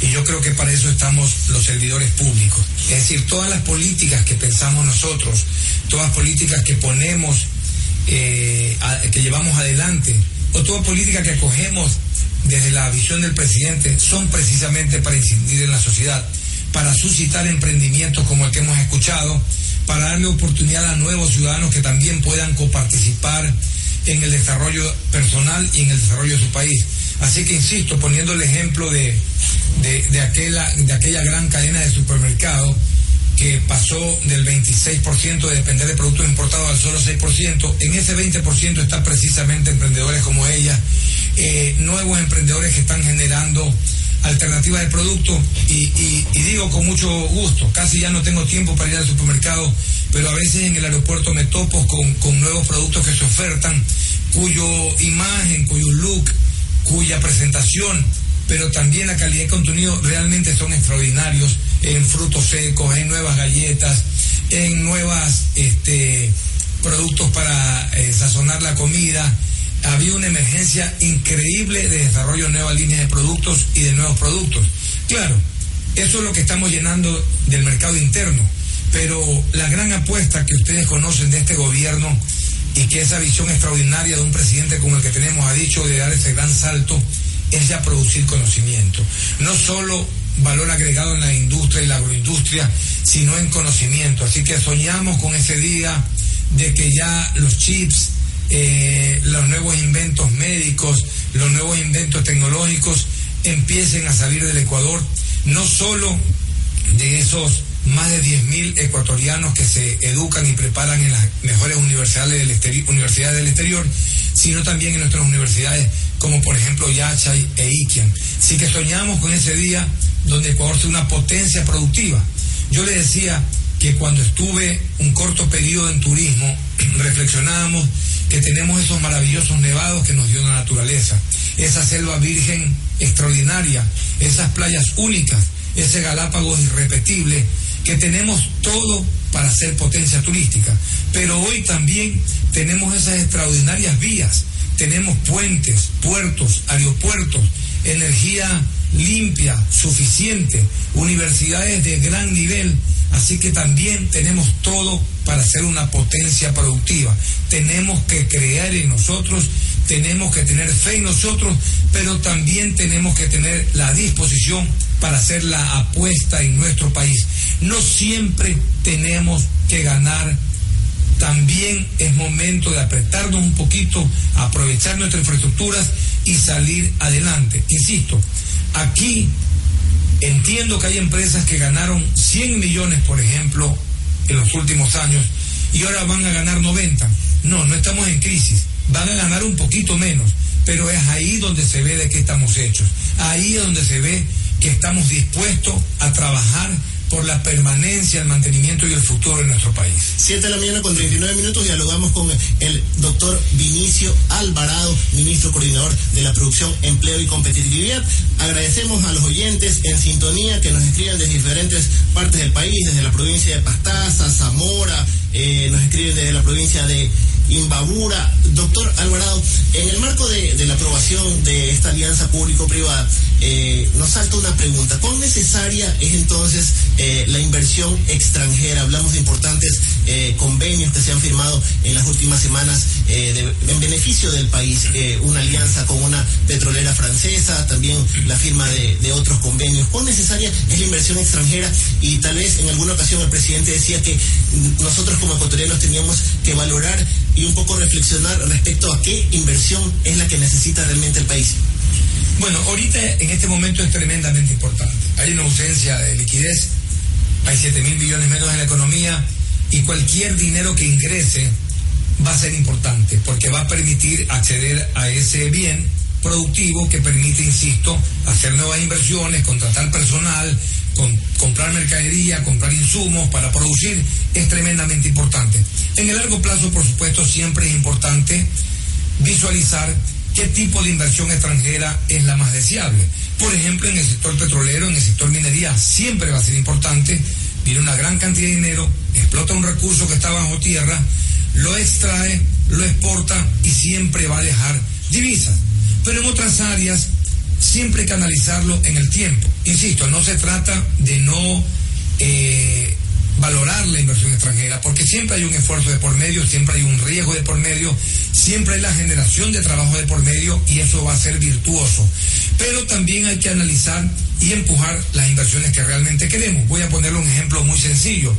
Y yo creo que para eso estamos los servidores públicos. Es decir, todas las políticas que pensamos nosotros, todas las políticas que ponemos, eh, que llevamos adelante, o toda política que acogemos desde la visión del presidente, son precisamente para incidir en la sociedad, para suscitar emprendimientos como el que hemos escuchado, para darle oportunidad a nuevos ciudadanos que también puedan coparticipar en el desarrollo personal y en el desarrollo de su país. Así que insisto, poniendo el ejemplo de, de, aquella, de aquella gran cadena de supermercados que pasó del 26% de depender de productos importados al solo 6%, en ese 20% están precisamente emprendedores como ella, eh, nuevos emprendedores que están generando alternativas de producto y, y- y digo con mucho gusto, casi ya no tengo tiempo para ir al supermercado, pero a veces en el aeropuerto me topo con, con nuevos productos que se ofertan, cuyo imagen, cuyo look, cuya presentación, pero también la calidad de contenido realmente son extraordinarios en frutos secos, en nuevas galletas, en nuevas este, productos para eh, sazonar la comida. Había una emergencia increíble de desarrollo de nuevas líneas de productos y de nuevos productos. Claro, eso es lo que estamos llenando del mercado interno, pero la gran apuesta que ustedes conocen de este gobierno y que esa visión extraordinaria de un presidente como el que tenemos ha dicho de dar ese gran salto es ya producir conocimiento. No solo valor agregado en la industria y la agroindustria, sino en conocimiento. Así que soñamos con ese día de que ya los chips, eh, los nuevos inventos médicos, los nuevos inventos tecnológicos empiecen a salir del Ecuador, no solo de esos más de 10.000 ecuatorianos que se educan y preparan en las mejores universidades del, exteri- universidades del exterior, sino también en nuestras universidades como por ejemplo Yachay e Iquian. Así que soñamos con ese día donde Ecuador sea una potencia productiva. Yo le decía que cuando estuve un corto periodo en turismo, [clears throat] reflexionábamos que tenemos esos maravillosos nevados que nos dio la naturaleza. esa selva virgen extraordinaria, esas playas únicas, ese Galápagos irrepetible, que tenemos todo para ser potencia turística. Pero hoy también tenemos esas extraordinarias vías, tenemos puentes, puertos, aeropuertos, energía limpia, suficiente, universidades de gran nivel, así que también tenemos todo para ser una potencia productiva. Tenemos que creer en nosotros, tenemos que tener fe en nosotros, pero también tenemos que tener la disposición para hacer la apuesta en nuestro país. No siempre tenemos que ganar también es momento de apretarnos un poquito, aprovechar nuestras infraestructuras y salir adelante. Insisto, aquí entiendo que hay empresas que ganaron 100 millones, por ejemplo, en los últimos años y ahora van a ganar 90. No, no estamos en crisis, van a ganar un poquito menos, pero es ahí donde se ve de qué estamos hechos, ahí es donde se ve que estamos dispuestos a trabajar por la permanencia, el mantenimiento y el futuro de nuestro país. Siete de la mañana con 39 minutos dialogamos con el doctor Vinicio Alvarado, ministro coordinador de la producción, empleo y competitividad. Agradecemos a los oyentes en sintonía que nos escriben desde diferentes partes del país, desde la provincia de Pastaza, Zamora, eh, nos escriben desde la provincia de Imbabura. Doctor Alvarado, en el marco de, la aprobación de esta alianza público-privada, eh, nos salta una pregunta. ¿Cuán necesaria es entonces eh, la inversión extranjera? Hablamos de importantes eh, convenios que se han firmado en las últimas semanas en beneficio del país. una alianza con una petrolera francesa, también la firma de, de otros convenios. ¿Cuán necesaria es la inversión extranjera? Y tal vez en alguna ocasión el presidente decía que nosotros como ecuatorianos teníamos que valorar y un poco reflexionar respecto a qué inversión es la que necesita realmente el país. Bueno, ahorita en este momento es tremendamente importante. Hay una ausencia de liquidez, hay 7 mil millones menos en la economía y cualquier dinero que ingrese va a ser importante porque va a permitir acceder a ese bien productivo que permite, insisto, hacer nuevas inversiones, contratar personal, comprar mercadería, comprar insumos para producir, es tremendamente importante. En el largo plazo, por supuesto, siempre es importante visualizar qué tipo de inversión extranjera es la más deseable. Por ejemplo, en el sector petrolero, en el sector minería, siempre va a ser importante, viene una gran cantidad de dinero, explota un recurso que está bajo tierra, lo extrae, lo exporta y siempre va a dejar divisas. Pero en otras áreas siempre hay que analizarlo en el tiempo. Insisto, no se trata de no eh, valorar la inversión extranjera, porque siempre hay un esfuerzo de por medio, siempre hay un riesgo de por medio, siempre hay la generación de trabajo de por medio y eso va a ser virtuoso. Pero también hay que analizar y empujar las inversiones que realmente queremos. Voy a ponerle un ejemplo muy sencillo.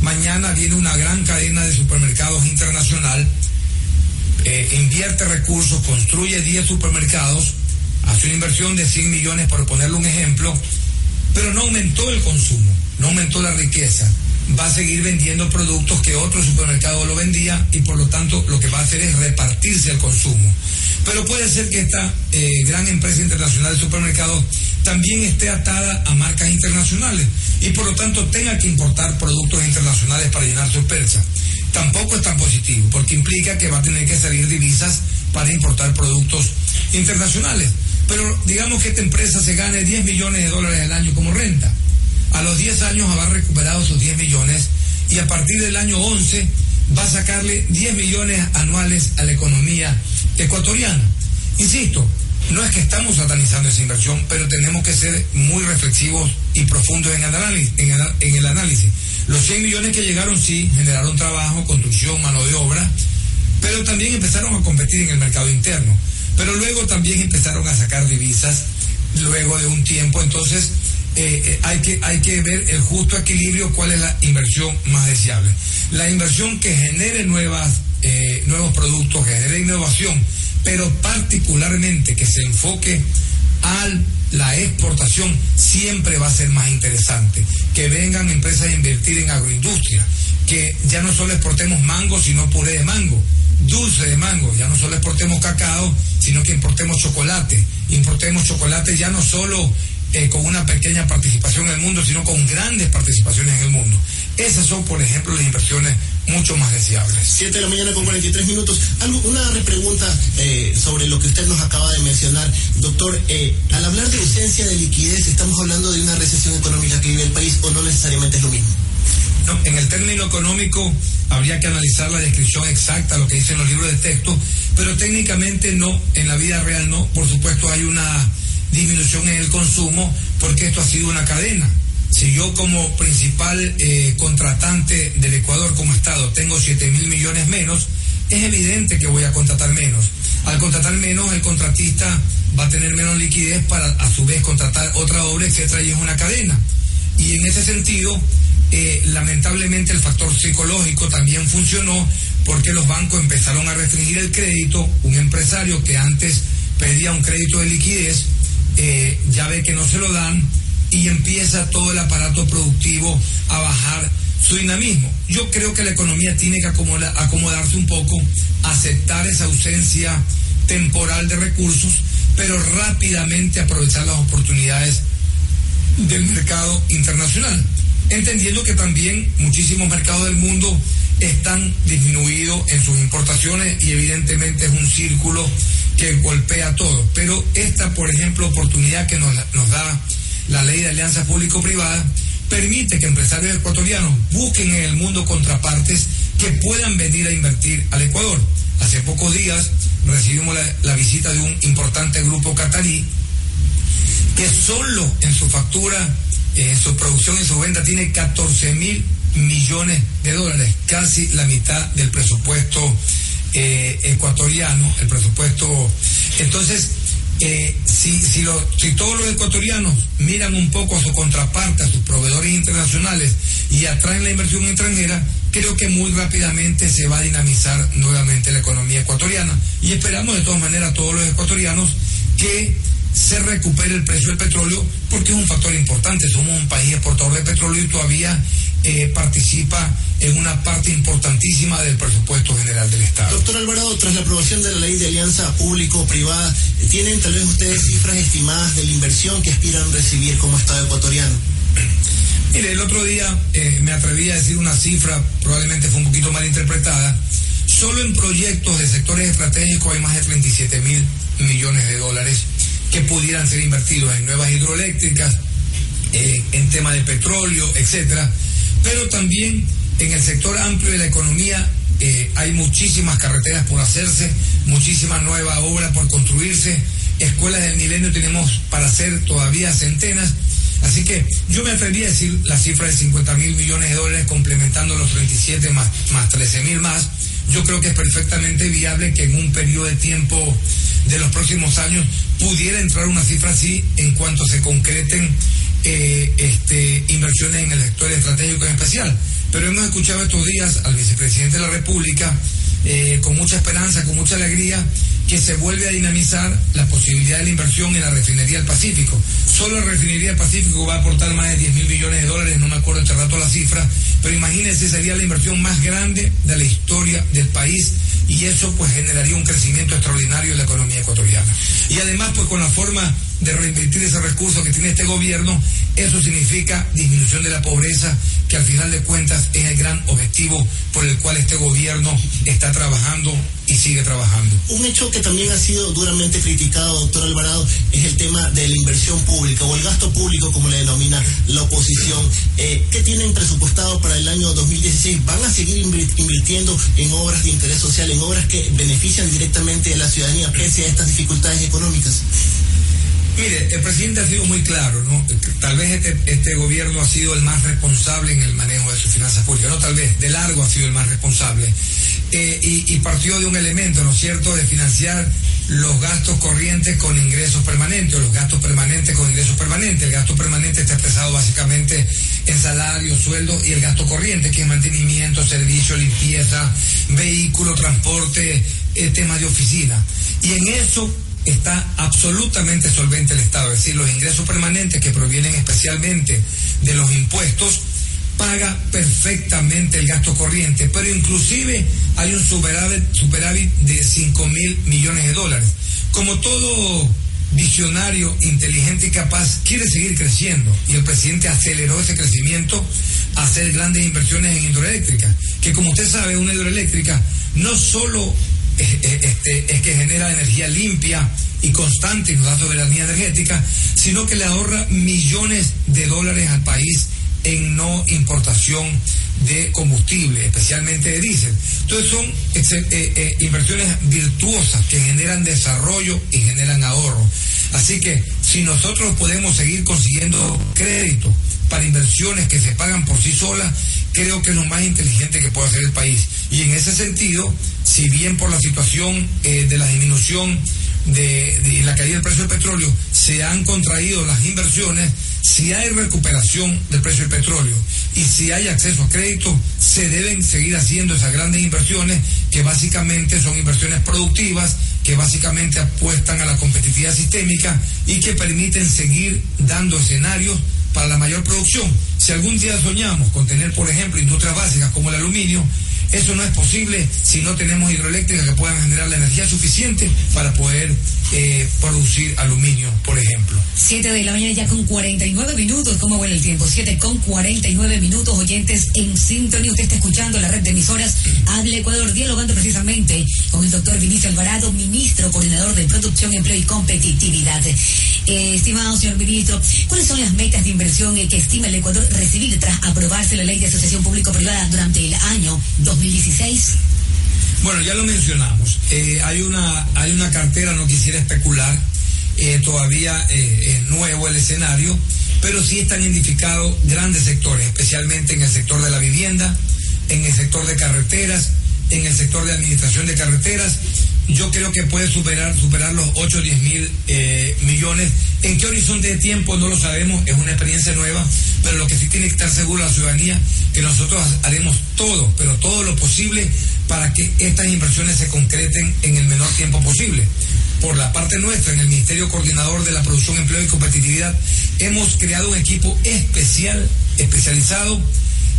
Mañana viene una gran cadena de supermercados internacional, eh, invierte recursos, construye 10 supermercados, hace una inversión de 100 millones, por ponerle un ejemplo, pero no aumentó el consumo, no aumentó la riqueza. Va a seguir vendiendo productos que otro supermercado lo vendía y por lo tanto lo que va a hacer es repartirse el consumo. Pero puede ser que esta eh, gran empresa internacional de supermercados también esté atada a marcas internacionales y por lo tanto tenga que importar productos internacionales para llenar su percha. Tampoco es tan positivo porque implica que va a tener que salir divisas para importar productos internacionales pero digamos que esta empresa se gane 10 millones de dólares al año como renta. A los 10 años habrá recuperado sus 10 millones y a partir del año 11 va a sacarle 10 millones anuales a la economía ecuatoriana. Insisto, no es que estamos satanizando esa inversión, pero tenemos que ser muy reflexivos y profundos en el análisis. En el, en el análisis. Los 100 millones que llegaron sí generaron trabajo, construcción, mano de obra, pero también empezaron a competir en el mercado interno. Pero luego también empezaron a sacar divisas luego de un tiempo, entonces eh, eh, hay, que, hay que ver el justo equilibrio, cuál es la inversión más deseable. La inversión que genere nuevas, eh, nuevos productos, genere innovación, pero particularmente que se enfoque a la exportación siempre va a ser más interesante. Que vengan empresas a invertir en agroindustria, que ya no solo exportemos mango, sino puré de mango dulce de mango, ya no solo exportemos cacao, sino que importemos chocolate, importemos chocolate ya no solo eh, con una pequeña participación en el mundo, sino con grandes participaciones en el mundo. Esas son, por ejemplo, las inversiones mucho más deseables. 7 de la mañana con 43 minutos. Algo, una repregunta eh, sobre lo que usted nos acaba de mencionar. Doctor, eh, al hablar de ausencia de liquidez, ¿estamos hablando de una recesión económica que vive el país o no necesariamente es lo mismo? No, en el término económico habría que analizar la descripción exacta, lo que dicen los libros de texto, pero técnicamente no, en la vida real no. Por supuesto hay una disminución en el consumo porque esto ha sido una cadena. Si yo como principal eh, contratante del Ecuador como Estado tengo 7 mil millones menos, es evidente que voy a contratar menos. Al contratar menos, el contratista va a tener menos liquidez para a su vez contratar otra obra, etcétera, y es una cadena. Y en ese sentido, eh, lamentablemente el factor psicológico también funcionó porque los bancos empezaron a restringir el crédito. Un empresario que antes pedía un crédito de liquidez, eh, ya ve que no se lo dan y empieza todo el aparato productivo a bajar su dinamismo. Yo creo que la economía tiene que acomodarse un poco, aceptar esa ausencia temporal de recursos, pero rápidamente aprovechar las oportunidades del mercado internacional entendiendo que también muchísimos mercados del mundo están disminuidos en sus importaciones y evidentemente es un círculo que golpea todo. Pero esta, por ejemplo, oportunidad que nos, da la ley de alianza público-privada permite que empresarios ecuatorianos busquen en el mundo contrapartes que puedan venir a invertir al Ecuador. Hace pocos días recibimos la, visita de un importante grupo catarí que solo en su factura en su producción y su venta tiene 14 mil millones de dólares, casi la mitad del presupuesto eh, ecuatoriano, el presupuesto. Entonces, eh, si, si, si todos los ecuatorianos miran un poco a su contraparte, a sus proveedores internacionales y atraen la inversión extranjera, creo que muy rápidamente se va a dinamizar nuevamente la economía ecuatoriana. Y esperamos de todas maneras todos los ecuatorianos que se recupere el precio del petróleo porque es un factor importante. Somos un país exportador de petróleo y todavía eh, participa en una parte importantísima del presupuesto general del Estado. Doctor Alvarado, tras la aprobación de la ley de alianza público-privada, ¿tienen tal vez ustedes cifras estimadas de la inversión que aspiran recibir como Estado ecuatoriano? [clears throat] Mire, el otro día eh, me atreví a decir una cifra, probablemente fue un poquito mal interpretada. Solo en proyectos de sectores estratégicos hay más de 37 mil millones de dólares que pudieran ser invertidos en nuevas hidroeléctricas, eh, en tema de petróleo, etcétera. Pero también en el sector amplio de la economía eh, hay muchísimas carreteras por hacerse, muchísimas nuevas obras por construirse, escuelas del milenio tenemos para hacer todavía centenas. Así que yo me atreví a decir la cifra de 50 mil millones de dólares complementando los 37 más, más 13 mil más. Yo creo que es perfectamente viable que en un periodo de tiempo de los próximos años pudiera entrar una cifra así en cuanto se concreten eh, este, inversiones en el sector estratégico en especial. Pero hemos escuchado estos días al vicepresidente de la República eh, con mucha esperanza, con mucha alegría, que se vuelve a dinamizar la posibilidad de la inversión en la refinería del Pacífico. Solo la refinería del Pacífico va a aportar más de 10 mil millones de dólares, no me acuerdo este rato la cifra, pero imagínense, sería la inversión más grande de la historia del país y eso pues generaría un crecimiento extraordinario en la economía ecuatoriana. Y además pues con la forma de reinvertir ese recurso que tiene este gobierno, eso significa disminución de la pobreza, que al final de cuentas es el gran objetivo por el cual este gobierno está trabajando y sigue trabajando. Un hecho que también ha sido duramente criticado, doctor Alvarado, es el tema de la inversión pública o el gasto público, como le denomina la oposición. Eh, ¿Qué tienen presupuestado para el año 2016? ¿Van a seguir invirtiendo en obras de interés social, en obras que benefician directamente a la ciudadanía pese a estas dificultades económicas? Mire, el presidente ha sido muy claro, ¿no? Tal vez este, este, gobierno ha sido el más responsable en el manejo de sus finanzas públicas, no tal vez, de largo ha sido el más responsable. Eh, y, partió de un elemento, ¿no es cierto?, de financiar los gastos corrientes con ingresos permanentes, o los gastos permanentes con ingresos permanentes. El gasto permanente está expresado básicamente en salario, sueldo y el gasto corriente, que es mantenimiento, servicio, limpieza, vehículo, transporte, eh, temas de oficina. Y en eso está absolutamente solvente el Estado, es decir, los ingresos permanentes que provienen especialmente de los impuestos, paga perfectamente el gasto corriente, pero inclusive hay un superávit, superávit de 5 mil millones de dólares. Como todo visionario, inteligente y capaz quiere seguir creciendo y el presidente aceleró ese crecimiento hacer grandes inversiones en hidroeléctricas, que como usted sabe, una hidroeléctrica no solo este, es que genera energía limpia y constante datos de la línea energética, sino que le ahorra millones de dólares al país en no importación de combustible, especialmente de diésel. Entonces son eh, eh, inversiones virtuosas que generan desarrollo y generan ahorro. Así que si nosotros podemos seguir consiguiendo crédito para inversiones que se pagan por sí solas, creo que es lo más inteligente que puede hacer el país. Y en ese sentido, si bien por la situación eh, de la disminución de, la caída del precio del petróleo se han contraído las inversiones, si hay recuperación del precio del petróleo y si hay acceso a crédito, se deben seguir haciendo esas grandes inversiones que básicamente son inversiones productivas, que básicamente apuestan a la competitividad sistémica y que permiten seguir dando escenarios para la mayor producción. Si algún día soñamos con tener, por ejemplo, industrias básicas como el aluminio, eso no es posible si no tenemos hidroeléctricas que puedan generar la energía suficiente para poder eh, producir aluminio, por ejemplo. Siete de la mañana ya con 49 minutos. ¿Cómo vuela el tiempo? Siete con 49 minutos. Oyentes en sintonía. Usted está escuchando la red de emisoras Hable Ecuador, dialogando precisamente con el doctor Vinicio Alvarado, ministro, coordinador de Producción, Empleo y Competitividad. Eh, estimado señor ministro, ¿cuáles son las metas de inversión que estima el Ecuador recibir tras aprobarse la ley de asociación público-privada durante el año 2016? Bueno, ya lo mencionamos. Eh, hay, una, hay una cartera, no quisiera especular, eh, todavía eh, es nuevo el escenario, pero sí están identificados grandes sectores, especialmente en el sector de la vivienda, en el sector de carreteras, en el sector de administración de carreteras. Yo creo que puede superar, superar los 8 o 10 mil millones. ¿En qué horizonte de tiempo? No lo sabemos, es una experiencia nueva, pero lo que sí tiene que estar seguro la ciudadanía, que nosotros haremos todo, pero todo lo posible para que estas inversiones se concreten en el menor tiempo posible. Por la parte nuestra, en el Ministerio Coordinador de la Producción, Empleo y Competitividad, hemos creado un equipo especial, especializado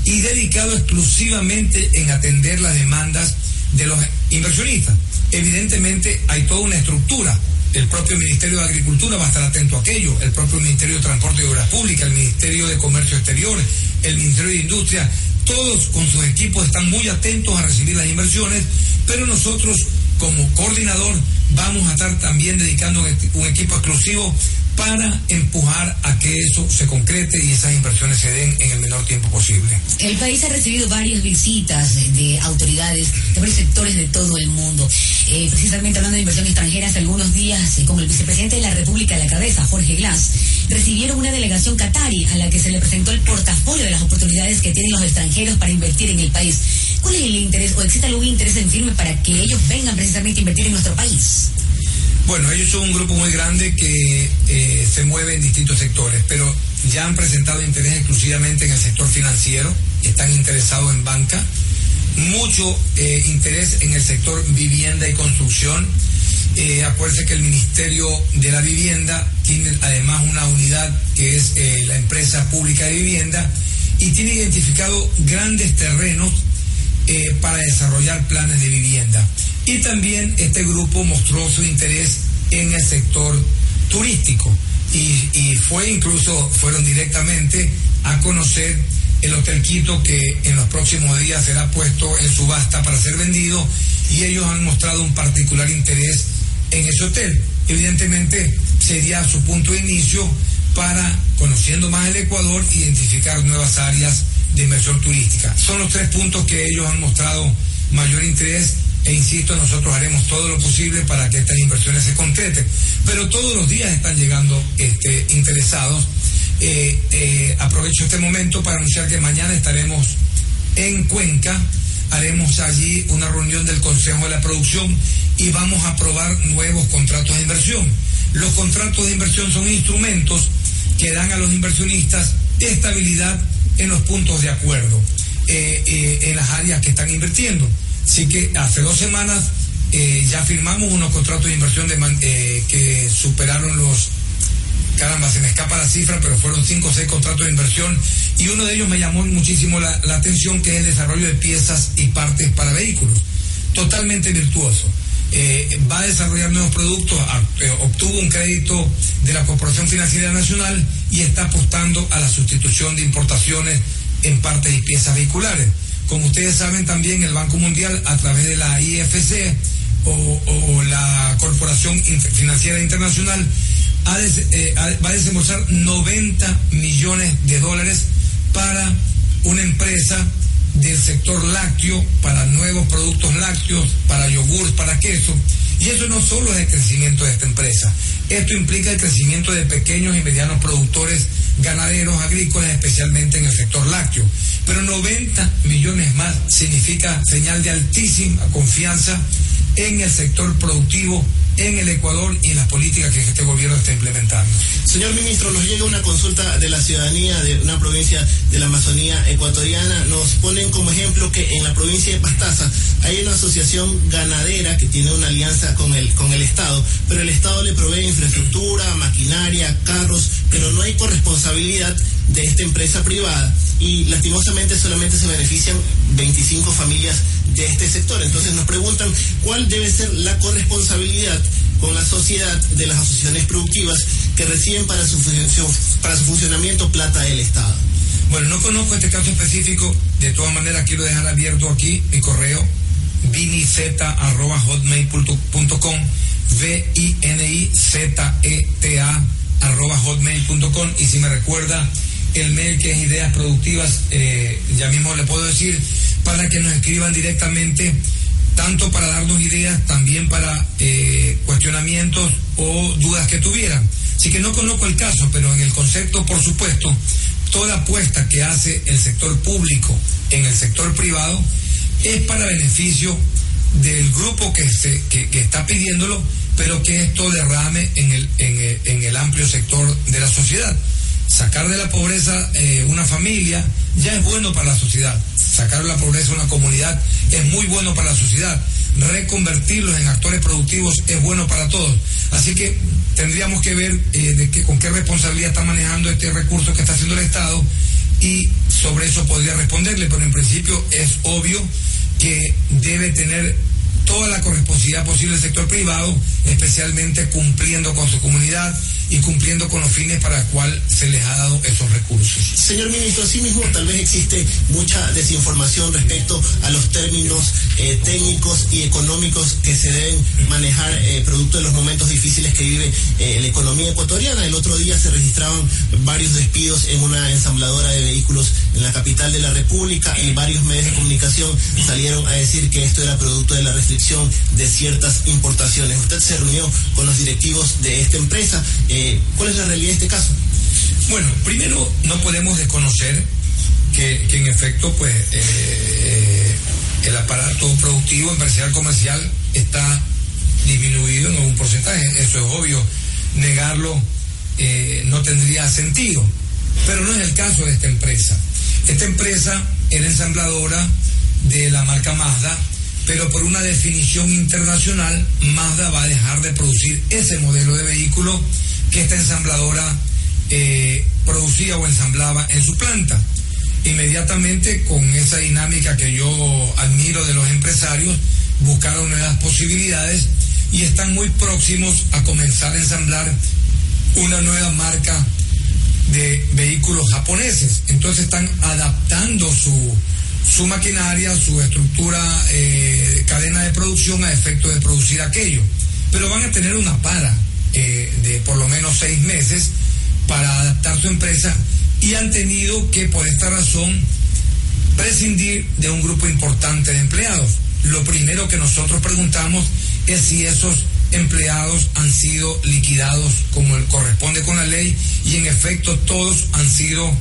y dedicado exclusivamente en atender las demandas de los inversionistas. Evidentemente hay toda una estructura. El propio Ministerio de Agricultura va a estar atento a aquello, el propio Ministerio de Transporte y Obras Públicas, el Ministerio de Comercio Exterior, el Ministerio de Industria, todos con sus equipos están muy atentos a recibir las inversiones, pero nosotros como coordinador vamos a estar también dedicando un equipo exclusivo para empujar a que eso se concrete y esas inversiones se den en el menor tiempo posible. El país ha recibido varias visitas de autoridades de varios sectores de todo el mundo. Eh, precisamente hablando de inversión extranjera, hace algunos días, eh, con el vicepresidente de la República a la cabeza, Jorge Glass, recibieron una delegación qatari a la que se le presentó el portafolio de las oportunidades que tienen los extranjeros para invertir en el país. ¿Cuál es el interés o existe algún interés en firme para que ellos vengan precisamente a invertir en nuestro país? Bueno, ellos son un grupo muy grande que eh, se mueve en distintos sectores, pero ya han presentado interés exclusivamente en el sector financiero, están interesados en banca, mucho eh, interés en el sector vivienda y construcción. Eh, acuérdense que el Ministerio de la Vivienda tiene además una unidad que es eh, la empresa pública de vivienda y tiene identificado grandes terrenos para desarrollar planes de vivienda. Y también este grupo mostró su interés en el sector turístico y, fue incluso, fueron directamente a conocer el Hotel Quito que en los próximos días será puesto en subasta para ser vendido y ellos han mostrado un particular interés en ese hotel. Evidentemente sería su punto de inicio para, conociendo más el Ecuador, identificar nuevas áreas de inversión turística. Son los tres puntos que ellos han mostrado mayor interés e insisto, nosotros haremos todo lo posible para que estas inversiones se concreten. Pero todos los días están llegando este, interesados. Eh, eh, aprovecho este momento para anunciar que mañana estaremos en Cuenca, haremos allí una reunión del Consejo de la Producción y vamos a aprobar nuevos contratos de inversión. Los contratos de inversión son instrumentos que dan a los inversionistas estabilidad en los puntos de acuerdo, eh, en las áreas que están invirtiendo. Así que hace dos semanas eh, ya firmamos unos contratos de inversión de eh, que superaron los, caramba, se me escapa la cifra, pero fueron cinco o seis contratos de inversión y uno de ellos me llamó muchísimo la, atención, que es el desarrollo de piezas y partes para vehículos, totalmente virtuoso. Eh, va a desarrollar nuevos productos, obtuvo un crédito de la Corporación Financiera Nacional y está apostando a la sustitución de importaciones en partes y piezas vehiculares. Como ustedes saben también el Banco Mundial a través de la IFC o, la Corporación Financiera Internacional eh, va a desembolsar 90 millones de dólares para una empresa del sector lácteo, para nuevos productos lácteos, para yogur, para queso. Y eso no solo es el crecimiento de esta empresa, esto implica el crecimiento de pequeños y medianos productores ganaderos agrícolas, especialmente en el sector lácteo. Pero 90 millones más significa señal de altísima confianza en el sector productivo en el Ecuador y en las políticas que este gobierno está implementando. Señor ministro, nos llega una consulta de la ciudadanía de una provincia de la Amazonía ecuatoriana. Nos ponen como ejemplo que en la provincia de Pastaza hay una asociación ganadera que tiene una alianza con el, con el Estado, pero el Estado le provee infraestructura, maquinaria, carros, pero no hay corresponsabilidad de esta empresa privada y lastimosamente solamente se benefician 25 familias de este sector. Entonces nos preguntan cuál debe ser la corresponsabilidad con la sociedad de las asociaciones productivas que reciben para su, para su funcionamiento plata del Estado. Bueno, no conozco este caso específico, de todas maneras quiero dejar abierto aquí mi correo vinizeta.hotmail.com V-I-N-I-Z-E-T-A arroba hotmail.com y si me recuerda el mail que es Ideas Productivas, eh, ya mismo le puedo decir, para que nos escriban directamente, tanto para darnos ideas, también para eh, cuestionamientos o dudas que tuvieran. Así que no conozco el caso, pero en el concepto, por supuesto, toda apuesta que hace el sector público en el sector privado es para beneficio del grupo que, se, que, está pidiéndolo, pero que esto derrame en el, en en el amplio sector de la sociedad sacar de la pobreza eh, una familia ya es bueno para la sociedad. Sacar de la pobreza una comunidad es muy bueno para la sociedad. Reconvertirlos en actores productivos es bueno para todos. Así que tendríamos que ver eh, con qué responsabilidad está manejando este recurso que está haciendo el Estado y sobre eso podría responderle, pero en principio es obvio que debe tener toda la corresponsabilidad posible del sector privado, especialmente cumpliendo con su comunidad y cumpliendo con los fines para el cual se les ha dado esos recursos. Señor ministro, mismo tal vez existe mucha desinformación respecto a los términos eh, técnicos y económicos que se deben manejar eh, producto de los momentos difíciles que vive eh, la economía ecuatoriana. El otro día se registraban varios despidos en una ensambladora de vehículos en la capital de la República y varios medios de comunicación salieron a decir que esto era producto de la restricción de ciertas importaciones. Usted se reunió con los directivos de esta empresa. ¿Cuál es la realidad de este caso? Bueno, primero no podemos desconocer que, en efecto pues eh, el aparato productivo empresarial comercial está disminuido en algún porcentaje, eso es obvio, negarlo eh, no tendría sentido, pero no es el caso de esta empresa. Esta empresa era ensambladora de la marca Mazda, pero por una definición internacional, Mazda va a dejar de producir ese modelo de vehículo que esta ensambladora eh, producía o ensamblaba en su planta. Inmediatamente con esa dinámica que yo admiro de los empresarios, buscaron nuevas posibilidades y están muy próximos a comenzar a ensamblar una nueva marca de vehículos japoneses. Entonces están adaptando su, su maquinaria, su estructura, eh, cadena de producción a efecto de producir aquello. Pero van a tener una para eh, de por lo menos seis meses para adaptar su empresa y han tenido que por esta razón prescindir de un grupo importante de empleados. Lo primero que nosotros preguntamos es si esos empleados han sido liquidados como corresponde con la ley y en efecto todos han sido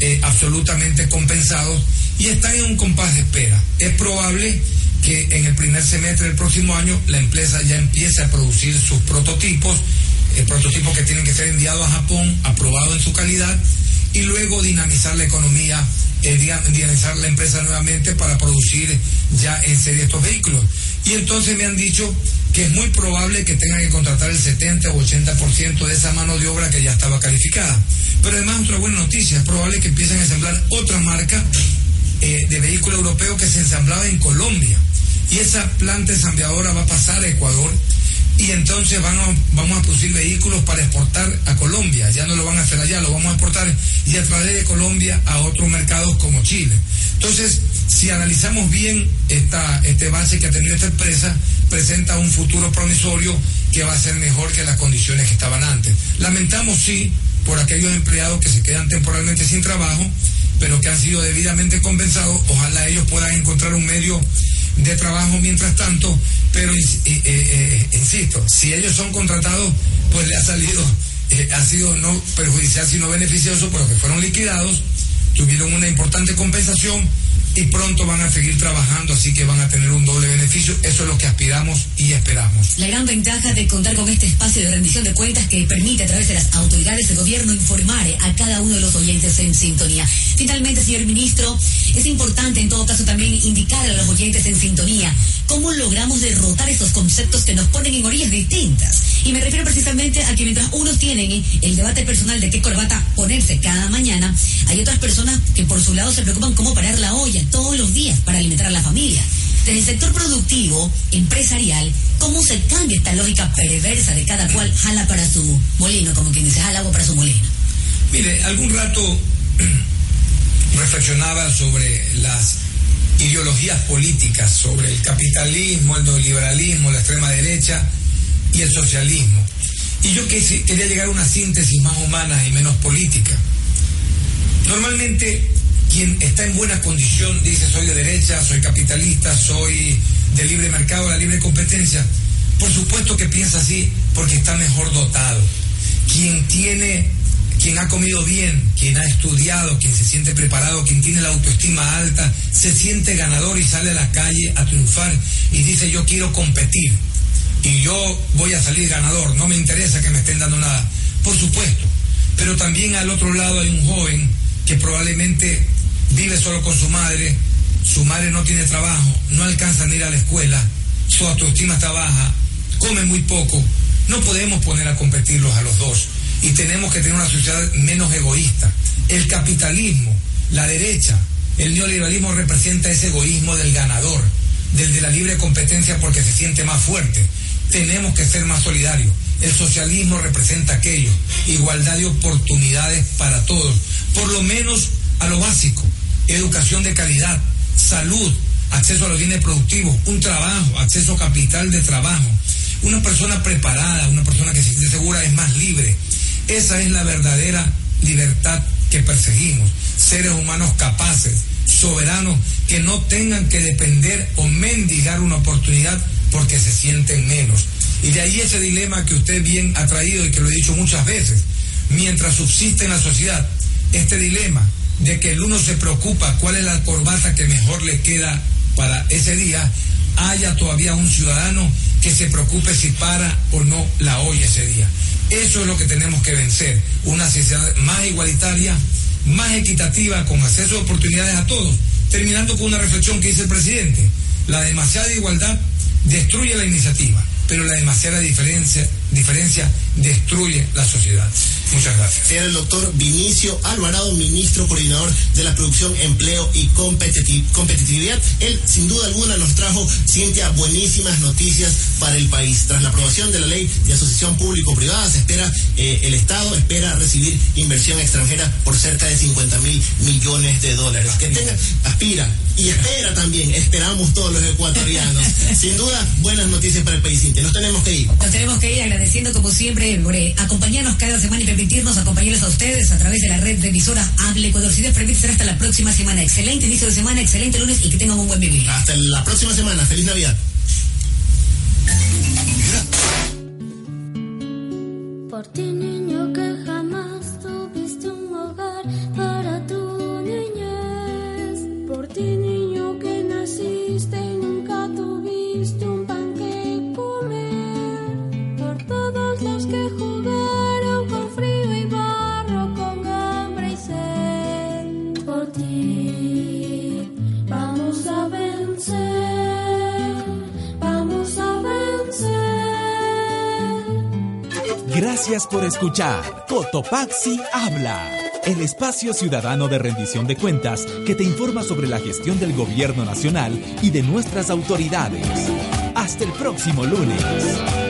eh, absolutamente compensados y están en un compás de espera. Es probable que en el primer semestre del próximo año la empresa ya empiece a producir sus prototipos, el prototipos que tienen que ser enviados a Japón, aprobados en su calidad, y luego dinamizar la economía, eh, dinamizar la empresa nuevamente para producir ya en serie estos vehículos. Y entonces me han dicho que es muy probable que tengan que contratar el 70 o 80% de esa mano de obra que ya estaba calificada. Pero además otra buena noticia, es probable que empiecen a ensamblar otra marca eh, de vehículo europeo que se ensamblaba en Colombia. Y esa planta ensambladora va a pasar a Ecuador y entonces vamos a producir vehículos para exportar a Colombia. Ya no lo van a hacer allá, lo vamos a exportar y a través de Colombia a otros mercados como Chile. Entonces, si analizamos bien esta, este base que ha tenido esta empresa, presenta un futuro promisorio que va a ser mejor que las condiciones que estaban antes. Lamentamos, sí, por aquellos empleados que se quedan temporalmente sin trabajo, pero que han sido debidamente compensados. Ojalá ellos puedan encontrar un medio de trabajo mientras tanto, pero eh, eh, eh, insisto, si ellos son contratados, pues le ha salido, ha sido no perjudicial sino beneficioso, porque fueron liquidados, tuvieron una importante compensación y pronto van a seguir trabajando, así que van a tener un doble beneficio. Eso es lo que aspiramos y esperamos. La gran ventaja de contar con este espacio de rendición de cuentas que permite a través de las autoridades de gobierno informar a cada uno de los oyentes en sintonía. Finalmente, señor ministro, es importante en todo caso también indicar a los oyentes en sintonía cómo logramos derrotar esos conceptos que nos ponen en orillas distintas. Y me refiero precisamente a que mientras unos tienen el debate personal de qué corbata ponerse cada mañana, hay otras personas que por su lado se preocupan cómo parar la olla todos los días para alimentar a la familia. Desde el sector productivo, empresarial, ¿cómo se cambia esta lógica perversa de cada cual jala para su molino, como quien dice, jala agua para su molino? Mire, algún rato [clears throat] reflexionaba sobre las ideologías políticas, sobre el capitalismo, el neoliberalismo, la extrema derecha y el socialismo. Y yo quería llegar a una síntesis más humana y menos política. Normalmente quien está en buena condición dice soy de derecha, soy capitalista, soy de libre mercado, de libre competencia. Por supuesto que piensa así porque está mejor dotado. Quien tiene, quien ha comido bien, quien ha estudiado, quien se siente preparado, quien tiene la autoestima alta, se siente ganador y sale a la calle a triunfar y dice yo quiero competir y yo voy a salir ganador, no me interesa que me estén dando nada. Por supuesto. Pero también al otro lado hay un joven que probablemente vive solo con su madre, su madre no tiene trabajo, no alcanza a ir a la escuela, su autoestima está baja, come muy poco. No podemos poner a competirlos a los dos y tenemos que tener una sociedad menos egoísta. El capitalismo, la derecha, el neoliberalismo representa ese egoísmo del ganador, del de la libre competencia porque se siente más fuerte. Tenemos que ser más solidarios. El socialismo representa aquello, igualdad de oportunidades para todos, por lo menos a lo básico, educación de calidad, salud, acceso a los bienes productivos, un trabajo, acceso a capital de trabajo. Una persona preparada, una persona que se siente segura es más libre. Esa es la verdadera libertad que perseguimos. Seres humanos capaces, soberanos, que no tengan que depender o mendigar una oportunidad porque se sienten menos. Y de ahí ese dilema que usted bien ha traído y que lo he dicho muchas veces. Mientras subsiste en la sociedad este dilema de que el uno se preocupa cuál es la corbata que mejor le queda para ese día, haya todavía un ciudadano que se preocupe si para o no la oye ese día. Eso es lo que tenemos que vencer, una sociedad más igualitaria, más equitativa, con acceso a oportunidades a todos. Terminando con una reflexión que dice el presidente, la demasiada igualdad destruye la iniciativa, pero la demasiada diferencia, diferencia destruye la sociedad. Muchas gracias. Era el doctor Vinicio Alvarado, ministro coordinador de la producción, empleo y competitividad. Él, sin duda alguna, nos trajo, Cintia, buenísimas noticias para el país. Tras la aprobación de la ley de asociación público-privada, se espera, eh, el Estado espera recibir inversión extranjera por cerca de 50 mil millones de dólares. Que tenga, aspira y espera también, esperamos todos los ecuatorianos. [laughs] Sin duda, buenas noticias para el país, Cintia. Nos tenemos que ir. Nos tenemos que ir agradeciendo, como siempre, por eh, acompañarnos cada semana y permitirnos acompañarles a ustedes a través de la red de emisoras Hable Ecuador. Si les permite ser hasta la próxima semana. Excelente inicio de semana, excelente lunes y que tengan un buen vivir. Hasta la próxima semana. Feliz Navidad. Por ti, Gracias por escuchar Cotopaxi Habla, el espacio ciudadano de rendición de cuentas que te informa sobre la gestión del gobierno nacional y de nuestras autoridades. Hasta el próximo lunes.